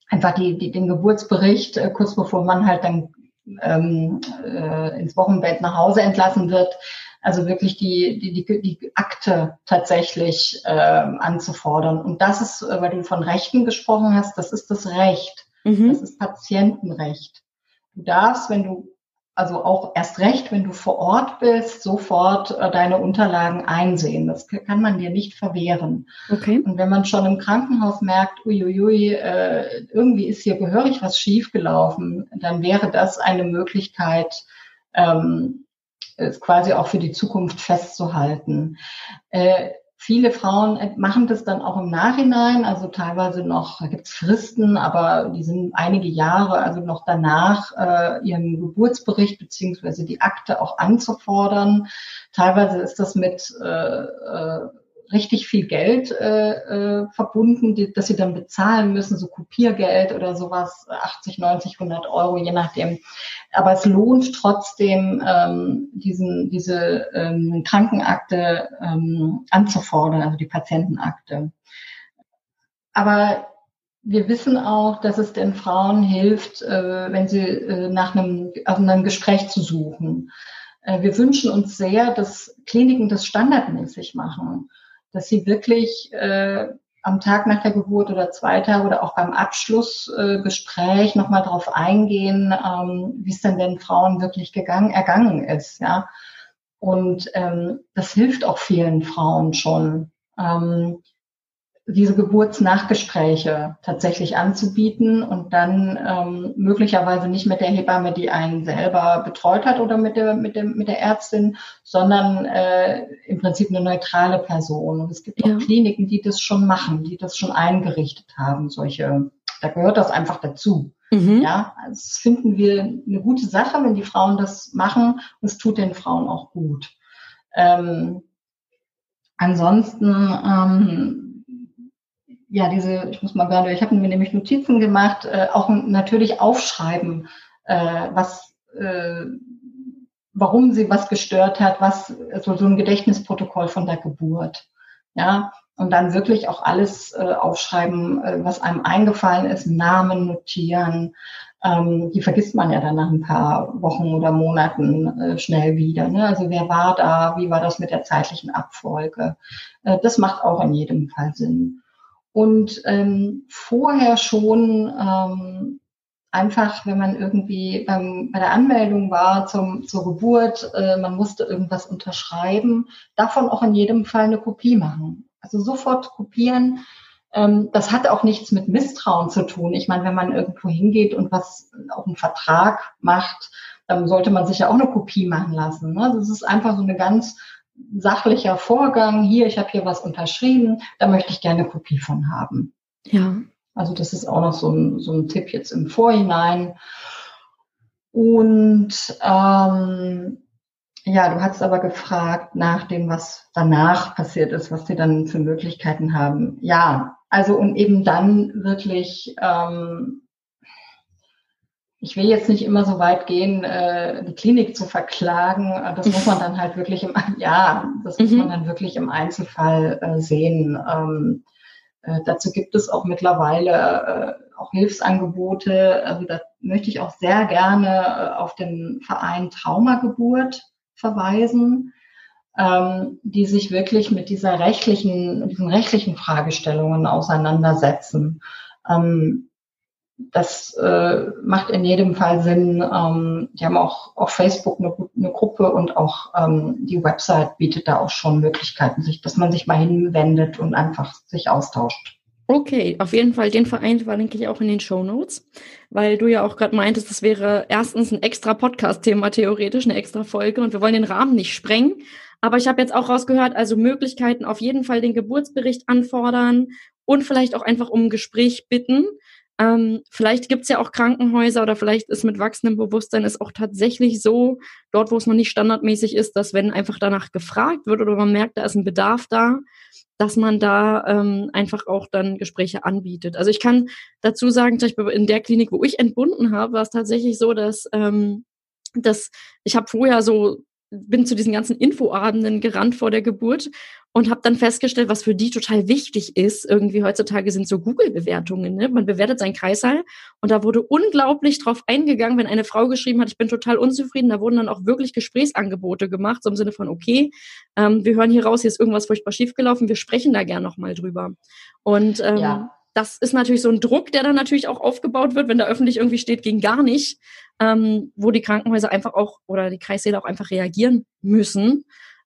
Speaker 2: einfach die, die, den Geburtsbericht, äh, kurz bevor man halt dann ähm, äh, ins Wochenbett nach Hause entlassen wird. Also wirklich die, die, die, die Akte tatsächlich äh, anzufordern. Und das ist, äh, weil du von Rechten gesprochen hast, das ist das Recht. Mhm. Das ist Patientenrecht. Du darfst, wenn du also auch erst recht, wenn du vor Ort bist, sofort äh, deine Unterlagen einsehen. Das kann man dir nicht verwehren. Okay. Und wenn man schon im Krankenhaus merkt, uiuiui, äh, irgendwie ist hier gehörig was schiefgelaufen, dann wäre das eine Möglichkeit, ähm, es quasi auch für die Zukunft festzuhalten. Viele Frauen äh, machen das dann auch im Nachhinein, also teilweise noch, da gibt es Fristen, aber die sind einige Jahre, also noch danach, äh, ihren Geburtsbericht beziehungsweise die Akte auch anzufordern. Teilweise ist das mit äh, äh, richtig viel Geld äh, äh, verbunden, die, dass sie dann bezahlen müssen, so Kopiergeld oder sowas, 80, 90, 100 Euro, je nachdem. Aber es lohnt trotzdem, ähm, diesen, diese ähm, Krankenakte ähm, anzufordern, also die Patientenakte. Aber wir wissen auch, dass es den Frauen hilft, äh, wenn sie äh, nach einem, also einem Gespräch zu suchen. Äh, wir wünschen uns sehr, dass Kliniken das standardmäßig machen dass sie wirklich äh, am Tag nach der Geburt oder zwei Tage oder auch beim Abschlussgespräch äh, nochmal darauf eingehen, ähm, wie es denn den Frauen wirklich gegangen, ergangen ist. Ja? Und ähm, das hilft auch vielen Frauen schon. Ähm, diese Geburtsnachgespräche tatsächlich anzubieten und dann ähm, möglicherweise nicht mit der Hebamme, die einen selber betreut hat oder mit der, mit dem, mit der Ärztin, sondern äh, im Prinzip eine neutrale Person. Und es gibt ja. auch Kliniken, die das schon machen, die das schon eingerichtet haben, solche, da gehört das einfach dazu. Mhm. Ja, das finden wir eine gute Sache, wenn die Frauen das machen und es tut den Frauen auch gut. Ähm, ansonsten ähm, ja, diese, ich muss mal gerade, ich habe mir nämlich Notizen gemacht, äh, auch natürlich aufschreiben, äh, was, äh, warum sie was gestört hat, was, also so ein Gedächtnisprotokoll von der Geburt. Ja, und dann wirklich auch alles äh, aufschreiben, äh, was einem eingefallen ist, Namen notieren. Ähm, die vergisst man ja dann nach ein paar Wochen oder Monaten äh, schnell wieder. Ne? Also wer war da, wie war das mit der zeitlichen Abfolge? Äh, das macht auch in jedem Fall Sinn und ähm, vorher schon ähm, einfach, wenn man irgendwie beim, bei der Anmeldung war zum, zur Geburt, äh, man musste irgendwas unterschreiben, davon auch in jedem Fall eine Kopie machen. Also sofort kopieren. Ähm, das hat auch nichts mit Misstrauen zu tun. Ich meine, wenn man irgendwo hingeht und was auch einen Vertrag macht, dann sollte man sich ja auch eine Kopie machen lassen. Ne? Das ist einfach so eine ganz sachlicher Vorgang. Hier, ich habe hier was unterschrieben, da möchte ich gerne eine Kopie von haben.
Speaker 1: Ja.
Speaker 2: Also das ist auch noch so ein, so ein Tipp jetzt im Vorhinein. Und ähm, ja, du hast aber gefragt nach dem, was danach passiert ist, was sie dann für Möglichkeiten haben. Ja, also und eben dann wirklich ähm, ich will jetzt nicht immer so weit gehen, äh, die Klinik zu verklagen. Das muss man dann halt wirklich im, ja, das muss man mhm. dann wirklich im Einzelfall äh, sehen. Ähm, äh, dazu gibt es auch mittlerweile äh, auch Hilfsangebote. Also da möchte ich auch sehr gerne äh, auf den Verein Traumageburt verweisen, ähm, die sich wirklich mit dieser rechtlichen, diesen rechtlichen Fragestellungen auseinandersetzen. Ähm, das äh, macht in jedem Fall Sinn. Ähm, die haben auch auf Facebook eine, eine Gruppe und auch ähm, die Website bietet da auch schon Möglichkeiten, sich, dass man sich mal hinwendet und einfach sich austauscht.
Speaker 1: Okay, auf jeden Fall den Verein verlinke ich auch in den Show Notes, weil du ja auch gerade meintest, das wäre erstens ein extra Podcast-Thema theoretisch, eine extra Folge und wir wollen den Rahmen nicht sprengen. Aber ich habe jetzt auch rausgehört, also Möglichkeiten auf jeden Fall den Geburtsbericht anfordern und vielleicht auch einfach um ein Gespräch bitten. Ähm, vielleicht gibt es ja auch Krankenhäuser oder vielleicht ist mit wachsendem Bewusstsein es auch tatsächlich so, dort wo es noch nicht standardmäßig ist, dass wenn einfach danach gefragt wird oder man merkt, da ist ein Bedarf da, dass man da ähm, einfach auch dann Gespräche anbietet. Also ich kann dazu sagen, zum Beispiel in der Klinik, wo ich entbunden habe, war es tatsächlich so, dass, ähm, dass ich habe vorher so bin zu diesen ganzen Infoabenden gerannt vor der Geburt und habe dann festgestellt, was für die total wichtig ist. Irgendwie heutzutage sind so Google-Bewertungen. Ne? Man bewertet seinen Kreißsaal und da wurde unglaublich drauf eingegangen, wenn eine Frau geschrieben hat, ich bin total unzufrieden. Da wurden dann auch wirklich Gesprächsangebote gemacht, so im Sinne von, okay, ähm, wir hören hier raus, hier ist irgendwas furchtbar schiefgelaufen, wir sprechen da gern nochmal drüber. Und ähm, ja das ist natürlich so ein Druck, der dann natürlich auch aufgebaut wird, wenn da öffentlich irgendwie steht, ging gar nicht, ähm, wo die Krankenhäuser einfach auch oder die Kreissäle auch einfach reagieren müssen.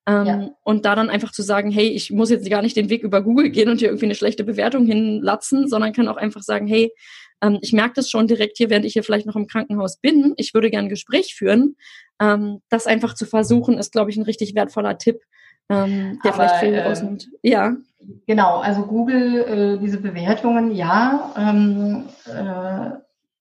Speaker 1: Ähm, ja. Und da dann einfach zu sagen, hey, ich muss jetzt gar nicht den Weg über Google gehen und hier irgendwie eine schlechte Bewertung hinlatzen, sondern kann auch einfach sagen, hey, ähm, ich merke das schon direkt hier, während ich hier vielleicht noch im Krankenhaus bin. Ich würde gerne ein Gespräch führen. Ähm, das einfach zu versuchen, ist, glaube ich, ein richtig wertvoller Tipp, ähm, der Aber, vielleicht viel äh, rausnimmt. Ja.
Speaker 2: Genau, also Google, äh, diese Bewertungen, ja, ähm, äh,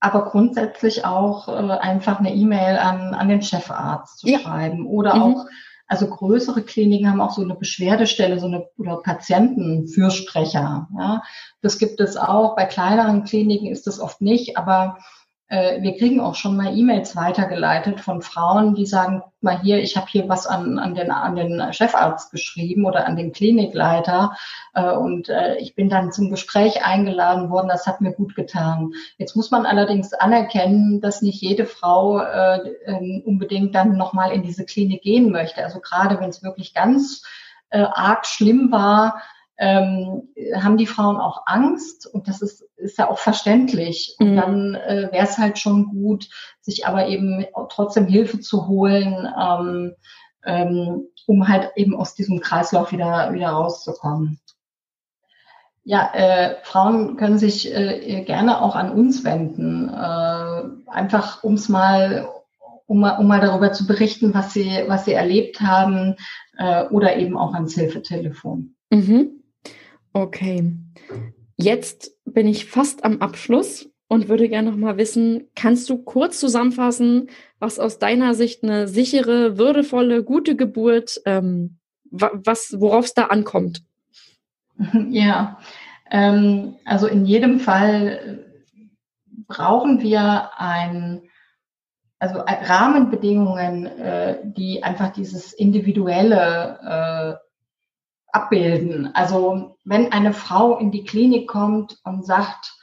Speaker 2: aber grundsätzlich auch äh, einfach eine E-Mail an, an den Chefarzt zu ja. schreiben oder mhm. auch, also größere Kliniken haben auch so eine Beschwerdestelle, so eine oder Patientenfürsprecher. Ja, das gibt es auch. Bei kleineren Kliniken ist das oft nicht, aber wir kriegen auch schon mal E-Mails weitergeleitet von Frauen, die sagen, guck mal hier, ich habe hier was an, an, den, an den Chefarzt geschrieben oder an den Klinikleiter äh, und äh, ich bin dann zum Gespräch eingeladen worden, das hat mir gut getan. Jetzt muss man allerdings anerkennen, dass nicht jede Frau äh, ähm, unbedingt dann nochmal in diese Klinik gehen möchte. Also gerade wenn es wirklich ganz äh, arg schlimm war, ähm, haben die Frauen auch Angst und das ist, ist ja auch verständlich. Und mhm. dann äh, wäre es halt schon gut, sich aber eben trotzdem Hilfe zu holen, ähm, ähm, um halt eben aus diesem Kreislauf wieder, wieder rauszukommen. Ja, äh, Frauen können sich äh, gerne auch an uns wenden, äh, einfach ums mal, um mal, um mal darüber zu berichten, was sie, was sie erlebt haben äh, oder eben auch ans Hilfetelefon.
Speaker 1: Mhm. Okay. Jetzt bin ich fast am Abschluss und würde gerne noch mal wissen, kannst du kurz zusammenfassen, was aus deiner Sicht eine sichere, würdevolle, gute Geburt, ähm, was, worauf es da ankommt?
Speaker 2: Ja, ähm, also in jedem Fall brauchen wir ein, also Rahmenbedingungen, äh, die einfach dieses individuelle äh, abbilden. Also wenn eine Frau in die Klinik kommt und sagt,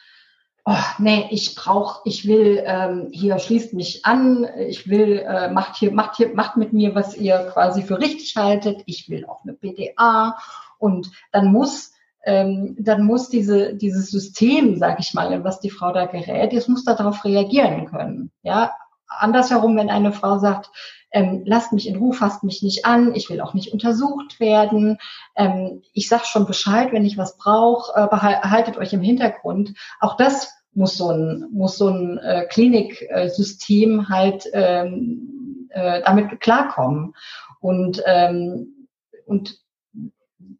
Speaker 2: oh, nee, ich brauche, ich will, ähm, hier schließt mich an, ich will, äh, macht hier, macht hier, macht mit mir, was ihr quasi für richtig haltet, ich will auch eine PDA und dann muss ähm, dann muss diese, dieses System, sage ich mal, in was die Frau da gerät, es muss darauf reagieren können. Ja, andersherum, wenn eine Frau sagt, ähm, lasst mich in Ruhe, fasst mich nicht an, ich will auch nicht untersucht werden, ähm, ich sag schon Bescheid, wenn ich was brauche, äh, behaltet euch im Hintergrund. Auch das muss so ein, muss so ein äh, Kliniksystem halt ähm, äh, damit klarkommen. Und, ähm, und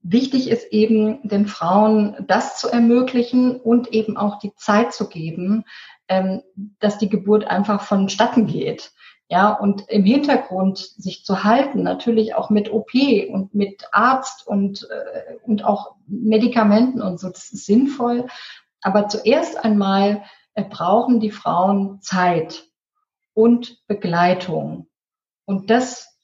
Speaker 2: wichtig ist eben den Frauen das zu ermöglichen und eben auch die Zeit zu geben, ähm, dass die Geburt einfach vonstatten geht. Ja, und im Hintergrund sich zu halten, natürlich auch mit OP und mit Arzt und, äh, und auch Medikamenten und so, das ist sinnvoll. Aber zuerst einmal äh, brauchen die Frauen Zeit und Begleitung. Und das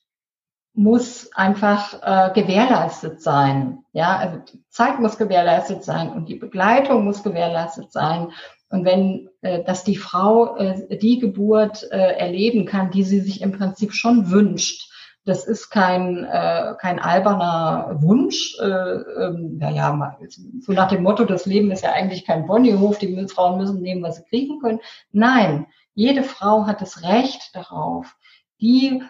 Speaker 2: muss einfach äh, gewährleistet sein. Ja, also die Zeit muss gewährleistet sein und die Begleitung muss gewährleistet sein. Und wenn, äh, dass die Frau äh, die Geburt äh, erleben kann, die sie sich im Prinzip schon wünscht. Das ist kein, äh, kein alberner Wunsch. Äh, ähm, ja, so nach dem Motto, das Leben ist ja eigentlich kein Ponyhof, die Frauen müssen nehmen, was sie kriegen können. Nein, jede Frau hat das Recht darauf, die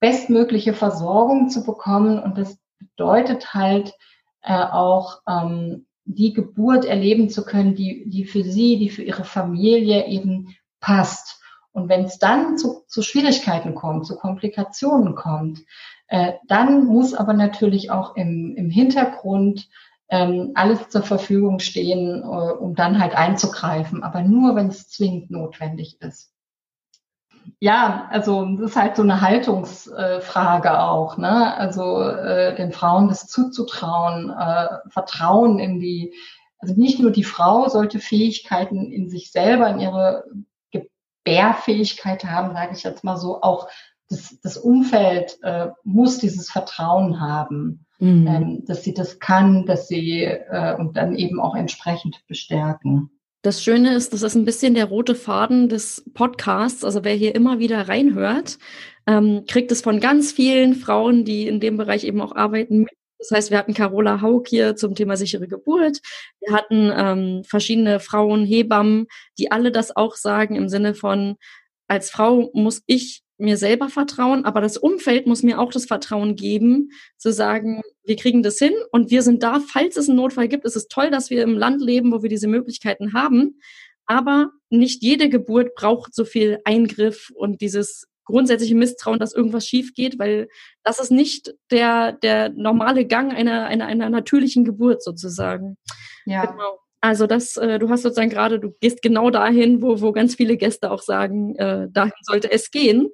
Speaker 2: bestmögliche Versorgung zu bekommen. Und das bedeutet halt äh, auch, ähm, die Geburt erleben zu können, die, die für sie, die für ihre Familie eben passt. Und wenn es dann zu, zu Schwierigkeiten kommt, zu Komplikationen kommt, äh, dann muss aber natürlich auch im, im Hintergrund ähm, alles zur Verfügung stehen, äh, um dann halt einzugreifen, aber nur, wenn es zwingend notwendig ist ja, also das ist halt so eine Haltungsfrage auch, ne? Also äh, den Frauen das zuzutrauen, äh, Vertrauen in die, also nicht nur die Frau sollte Fähigkeiten in sich selber, in ihre Gebärfähigkeit haben, sage ich jetzt mal so, auch das, das Umfeld äh, muss dieses Vertrauen haben, mhm. ähm, dass sie das kann, dass sie äh, und dann eben auch entsprechend bestärken.
Speaker 1: Das Schöne ist, das ist ein bisschen der rote Faden des Podcasts. Also wer hier immer wieder reinhört, ähm, kriegt es von ganz vielen Frauen, die in dem Bereich eben auch arbeiten. Das heißt, wir hatten Carola Haug hier zum Thema sichere Geburt. Wir hatten ähm, verschiedene Frauen, Hebammen, die alle das auch sagen im Sinne von, als Frau muss ich mir selber vertrauen, aber das Umfeld muss mir auch das Vertrauen geben, zu sagen, wir kriegen das hin und wir sind da, falls es einen Notfall gibt. Es ist toll, dass wir im Land leben, wo wir diese Möglichkeiten haben, aber nicht jede Geburt braucht so viel Eingriff und dieses grundsätzliche Misstrauen, dass irgendwas schief geht, weil das ist nicht der, der normale Gang einer, einer, einer natürlichen Geburt sozusagen. Ja. Genau. Also das, äh, du hast sozusagen gerade, du gehst genau dahin, wo, wo ganz viele Gäste auch sagen, äh, dahin sollte es gehen.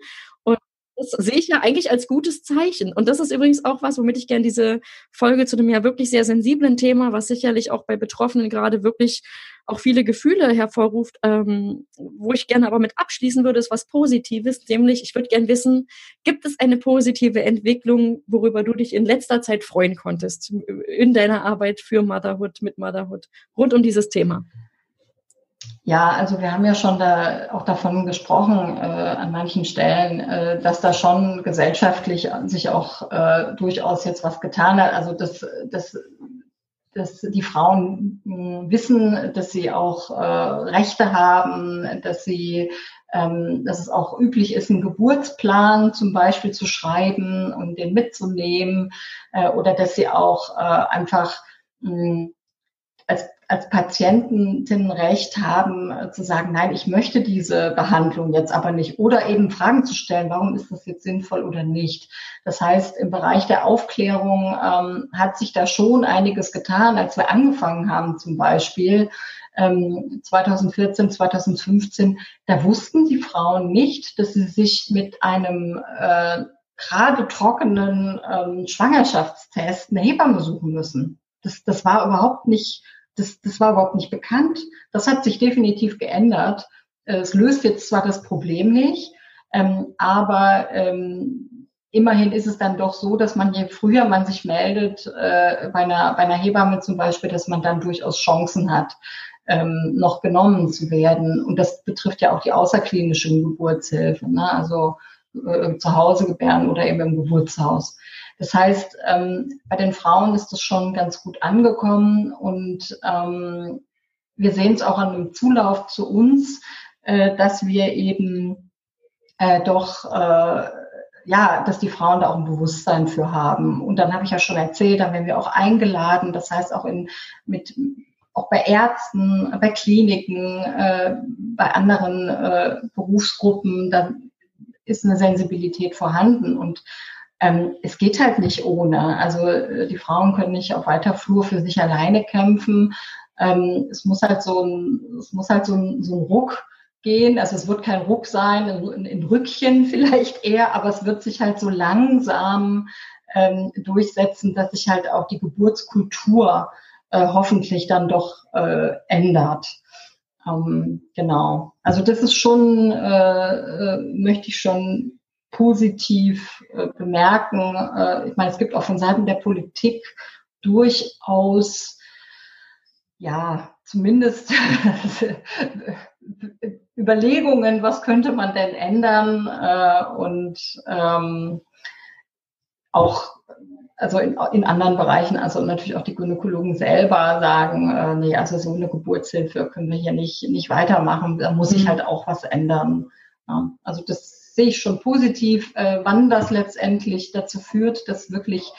Speaker 1: Das sehe ich ja eigentlich als gutes Zeichen. Und das ist übrigens auch was, womit ich gerne diese Folge zu einem ja wirklich sehr sensiblen Thema, was sicherlich auch bei Betroffenen gerade wirklich auch viele Gefühle hervorruft, ähm, wo ich gerne aber mit abschließen würde, ist was Positives, nämlich ich würde gerne wissen, gibt es eine positive Entwicklung, worüber du dich in letzter Zeit freuen konntest in deiner Arbeit für Motherhood, mit Motherhood, rund um dieses Thema?
Speaker 2: Ja, also wir haben ja schon da auch davon gesprochen äh, an manchen Stellen, äh, dass da schon gesellschaftlich sich auch äh, durchaus jetzt was getan hat. Also das, das dass die Frauen hm, wissen, dass sie auch äh, Rechte haben, dass sie, ähm, dass es auch üblich ist, einen Geburtsplan zum Beispiel zu schreiben und den mitzunehmen, äh, oder dass sie auch äh, einfach mh, hm, als, als Patienten Recht haben, äh, zu sagen, nein, ich möchte diese Behandlung jetzt aber nicht. Oder eben Fragen zu stellen, warum ist das jetzt sinnvoll oder nicht. Das heißt, im Bereich der Aufklärung ähm, hat sich da schon einiges getan, als wir angefangen haben zum Beispiel. Ähm, 2014, 2015, da wussten die Frauen nicht, dass sie sich mit einem äh, gerade trockenen ähm, Schwangerschaftstest eine Hebamme suchen müssen. Das, das war überhaupt nicht, das, das war überhaupt nicht bekannt. Das hat sich definitiv geändert. Äh, es löst jetzt zwar das Problem nicht, ähm, aber ähm, immerhin ist es dann doch so, dass man je früher man sich meldet, äh, bei, einer, bei einer Hebamme zum Beispiel, dass man dann durchaus Chancen hat, ähm, noch genommen zu werden. Und das betrifft ja auch die außerklinische Geburtshilfe, ne? also äh, zu Hause gebären oder eben im Geburtshaus. Das heißt, ähm, bei den Frauen ist das schon ganz gut angekommen und ähm, wir sehen es auch an dem Zulauf zu uns, äh, dass wir eben äh, doch äh, ja, dass die Frauen da auch ein Bewusstsein für haben. Und dann habe ich ja schon erzählt, dann werden wir auch eingeladen, das heißt auch in mit auch bei Ärzten, bei Kliniken, äh, bei anderen äh, Berufsgruppen, da ist eine Sensibilität vorhanden und ähm, es geht halt nicht ohne. Also äh, die Frauen können nicht auf weiter Flur für sich alleine kämpfen. Ähm, es muss halt so ein, es muss halt so ein, so ein Ruck gehen. Also es wird kein Ruck sein, in, in Rückchen vielleicht eher, aber es wird sich halt so langsam ähm, durchsetzen, dass sich halt auch die Geburtskultur äh, hoffentlich dann doch äh, ändert. Ähm, genau. Also das ist schon, äh, äh, möchte ich schon positiv äh, bemerken. Äh, ich meine, es gibt auch von Seiten der Politik durchaus, ja, zumindest Überlegungen, was könnte man denn ändern äh, und ähm, auch also in, in anderen Bereichen, also natürlich auch die Gynäkologen selber sagen, äh, nee, also so eine Geburtshilfe können wir hier nicht, nicht weitermachen, da muss sich mhm. halt auch was ändern. Ja, also das sehe ich schon positiv. Äh, wann das letztendlich dazu führt, dass wirklich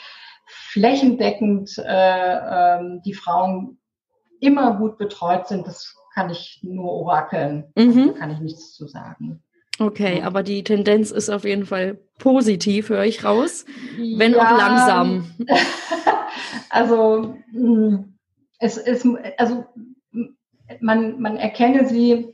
Speaker 2: flächendeckend äh, ähm, die Frauen immer gut betreut sind, das kann ich nur orakeln. Mhm. Da kann ich nichts zu sagen.
Speaker 1: Okay, aber die Tendenz ist auf jeden Fall positiv, höre ich raus, wenn ja, auch langsam.
Speaker 2: also hm, es ist, also man, man erkenne sie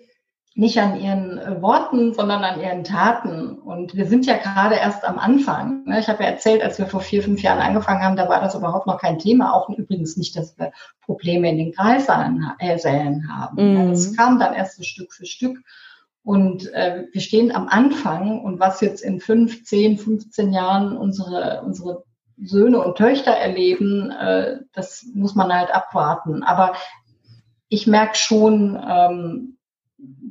Speaker 2: nicht an ihren äh, Worten, sondern an ihren Taten. Und wir sind ja gerade erst am Anfang. Ne? Ich habe ja erzählt, als wir vor vier, fünf Jahren angefangen haben, da war das überhaupt noch kein Thema. Auch übrigens nicht, dass wir Probleme in den Kreissälen haben. Mhm. Das kam dann erst so Stück für Stück. Und äh, wir stehen am Anfang und was jetzt in fünf, zehn, 15 Jahren unsere, unsere Söhne und Töchter erleben, äh, das muss man halt abwarten. Aber ich merke schon, ähm,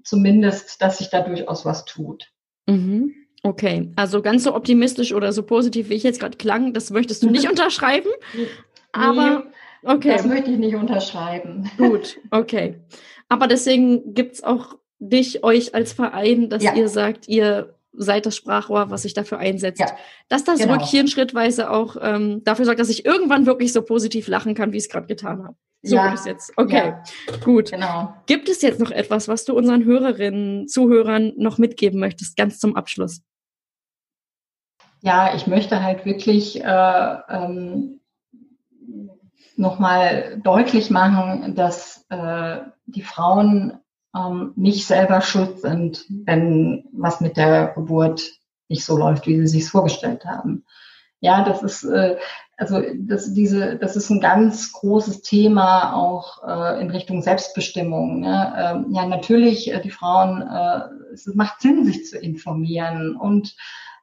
Speaker 2: zumindest, dass sich da durchaus was tut.
Speaker 1: Mhm. Okay, also ganz so optimistisch oder so positiv, wie ich jetzt gerade klang, das möchtest du nicht unterschreiben. Aber okay.
Speaker 2: Das möchte ich nicht unterschreiben.
Speaker 1: Gut, okay. Aber deswegen gibt es auch dich, euch als Verein, dass ja. ihr sagt, ihr seid das Sprachrohr, was sich dafür einsetzt. Ja, dass das genau. Rückchen schrittweise auch ähm, dafür sorgt, dass ich irgendwann wirklich so positiv lachen kann, wie ich es gerade getan habe. So ja, ist jetzt. Okay, ja, gut. Genau. Gibt es jetzt noch etwas, was du unseren Hörerinnen, Zuhörern noch mitgeben möchtest, ganz zum Abschluss?
Speaker 2: Ja, ich möchte halt wirklich äh, ähm, nochmal deutlich machen, dass äh, die Frauen ähm, nicht selber schuld sind, wenn was mit der Geburt nicht so läuft, wie sie sich vorgestellt haben. Ja, das ist äh, also das, diese, das ist ein ganz großes Thema auch äh, in Richtung Selbstbestimmung. Ne? Ähm, ja, natürlich, äh, die Frauen, äh, es macht Sinn, sich zu informieren und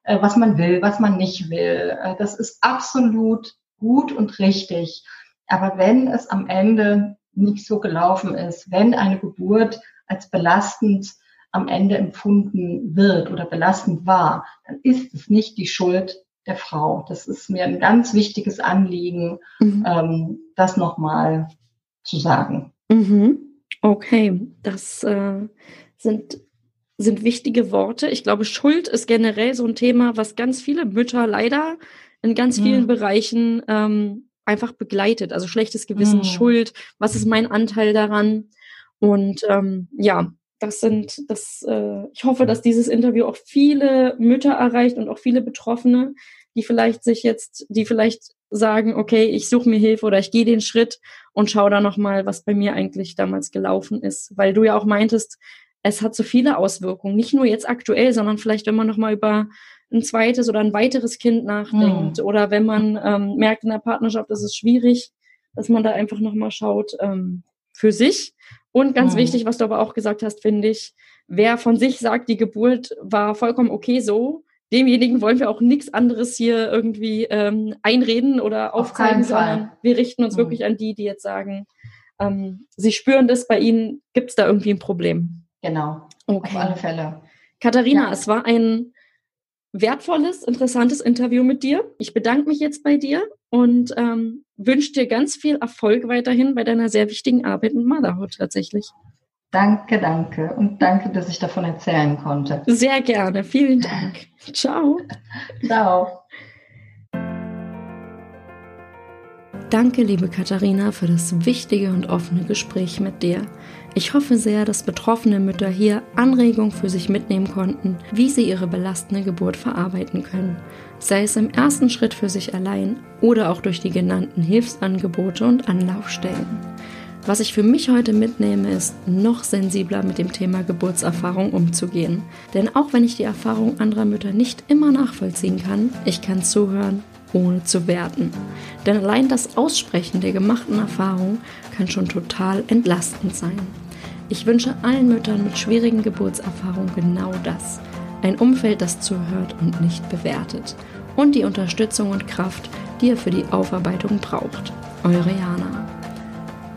Speaker 2: äh, was man will, was man nicht will. Äh, das ist absolut gut und richtig. Aber wenn es am Ende nicht so gelaufen ist, wenn eine Geburt als belastend am Ende empfunden wird oder belastend war, dann ist es nicht die Schuld der Frau. Das ist mir ein ganz wichtiges Anliegen, mhm. ähm, das nochmal zu sagen.
Speaker 1: Mhm. Okay, das äh, sind, sind wichtige Worte. Ich glaube, Schuld ist generell so ein Thema, was ganz viele Mütter leider in ganz vielen mhm. Bereichen ähm, einfach begleitet. Also schlechtes Gewissen, mhm. Schuld, was ist mein Anteil daran? Und ähm, ja, das sind, das, äh, ich hoffe, dass dieses Interview auch viele Mütter erreicht und auch viele Betroffene, die vielleicht sich jetzt, die vielleicht sagen, okay, ich suche mir Hilfe oder ich gehe den Schritt und schaue da nochmal, was bei mir eigentlich damals gelaufen ist. Weil du ja auch meintest, es hat so viele Auswirkungen, nicht nur jetzt aktuell, sondern vielleicht, wenn man nochmal über ein zweites oder ein weiteres Kind nachdenkt hm. oder wenn man ähm, merkt, in der Partnerschaft ist es schwierig, dass man da einfach nochmal schaut ähm, für sich. Und ganz hm. wichtig, was du aber auch gesagt hast, finde ich, wer von sich sagt, die Geburt war vollkommen okay so, demjenigen wollen wir auch nichts anderes hier irgendwie ähm, einreden oder aufzeigen, Auf sondern wir richten uns mhm. wirklich an die, die jetzt sagen, ähm, sie spüren das bei ihnen, gibt es da irgendwie ein Problem?
Speaker 2: Genau, okay. auf alle Fälle.
Speaker 1: Katharina, ja. es war ein wertvolles, interessantes Interview mit dir. Ich bedanke mich jetzt bei dir und ähm, wünsche dir ganz viel Erfolg weiterhin bei deiner sehr wichtigen Arbeit mit Motherhood tatsächlich.
Speaker 2: Danke, danke. Und danke, dass ich davon erzählen konnte.
Speaker 1: Sehr gerne. Vielen Dank. Ciao.
Speaker 2: Ciao.
Speaker 1: Danke, liebe Katharina, für das wichtige und offene Gespräch mit dir. Ich hoffe sehr, dass betroffene Mütter hier Anregungen für sich mitnehmen konnten, wie sie ihre belastende Geburt verarbeiten können, sei es im ersten Schritt für sich allein oder auch durch die genannten Hilfsangebote und Anlaufstellen. Was ich für mich heute mitnehme, ist, noch sensibler mit dem Thema Geburtserfahrung umzugehen. Denn auch wenn ich die Erfahrung anderer Mütter nicht immer nachvollziehen kann, ich kann zuhören, ohne zu werten. Denn allein das Aussprechen der gemachten Erfahrung kann schon total entlastend sein. Ich wünsche allen Müttern mit schwierigen Geburtserfahrungen genau das. Ein Umfeld, das zuhört und nicht bewertet. Und die Unterstützung und Kraft, die ihr für die Aufarbeitung braucht. Eure Jana.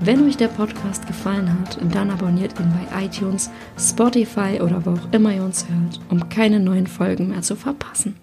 Speaker 1: Wenn euch der Podcast gefallen hat, dann abonniert ihn bei iTunes, Spotify oder wo auch immer ihr uns hört, um keine neuen Folgen mehr zu verpassen.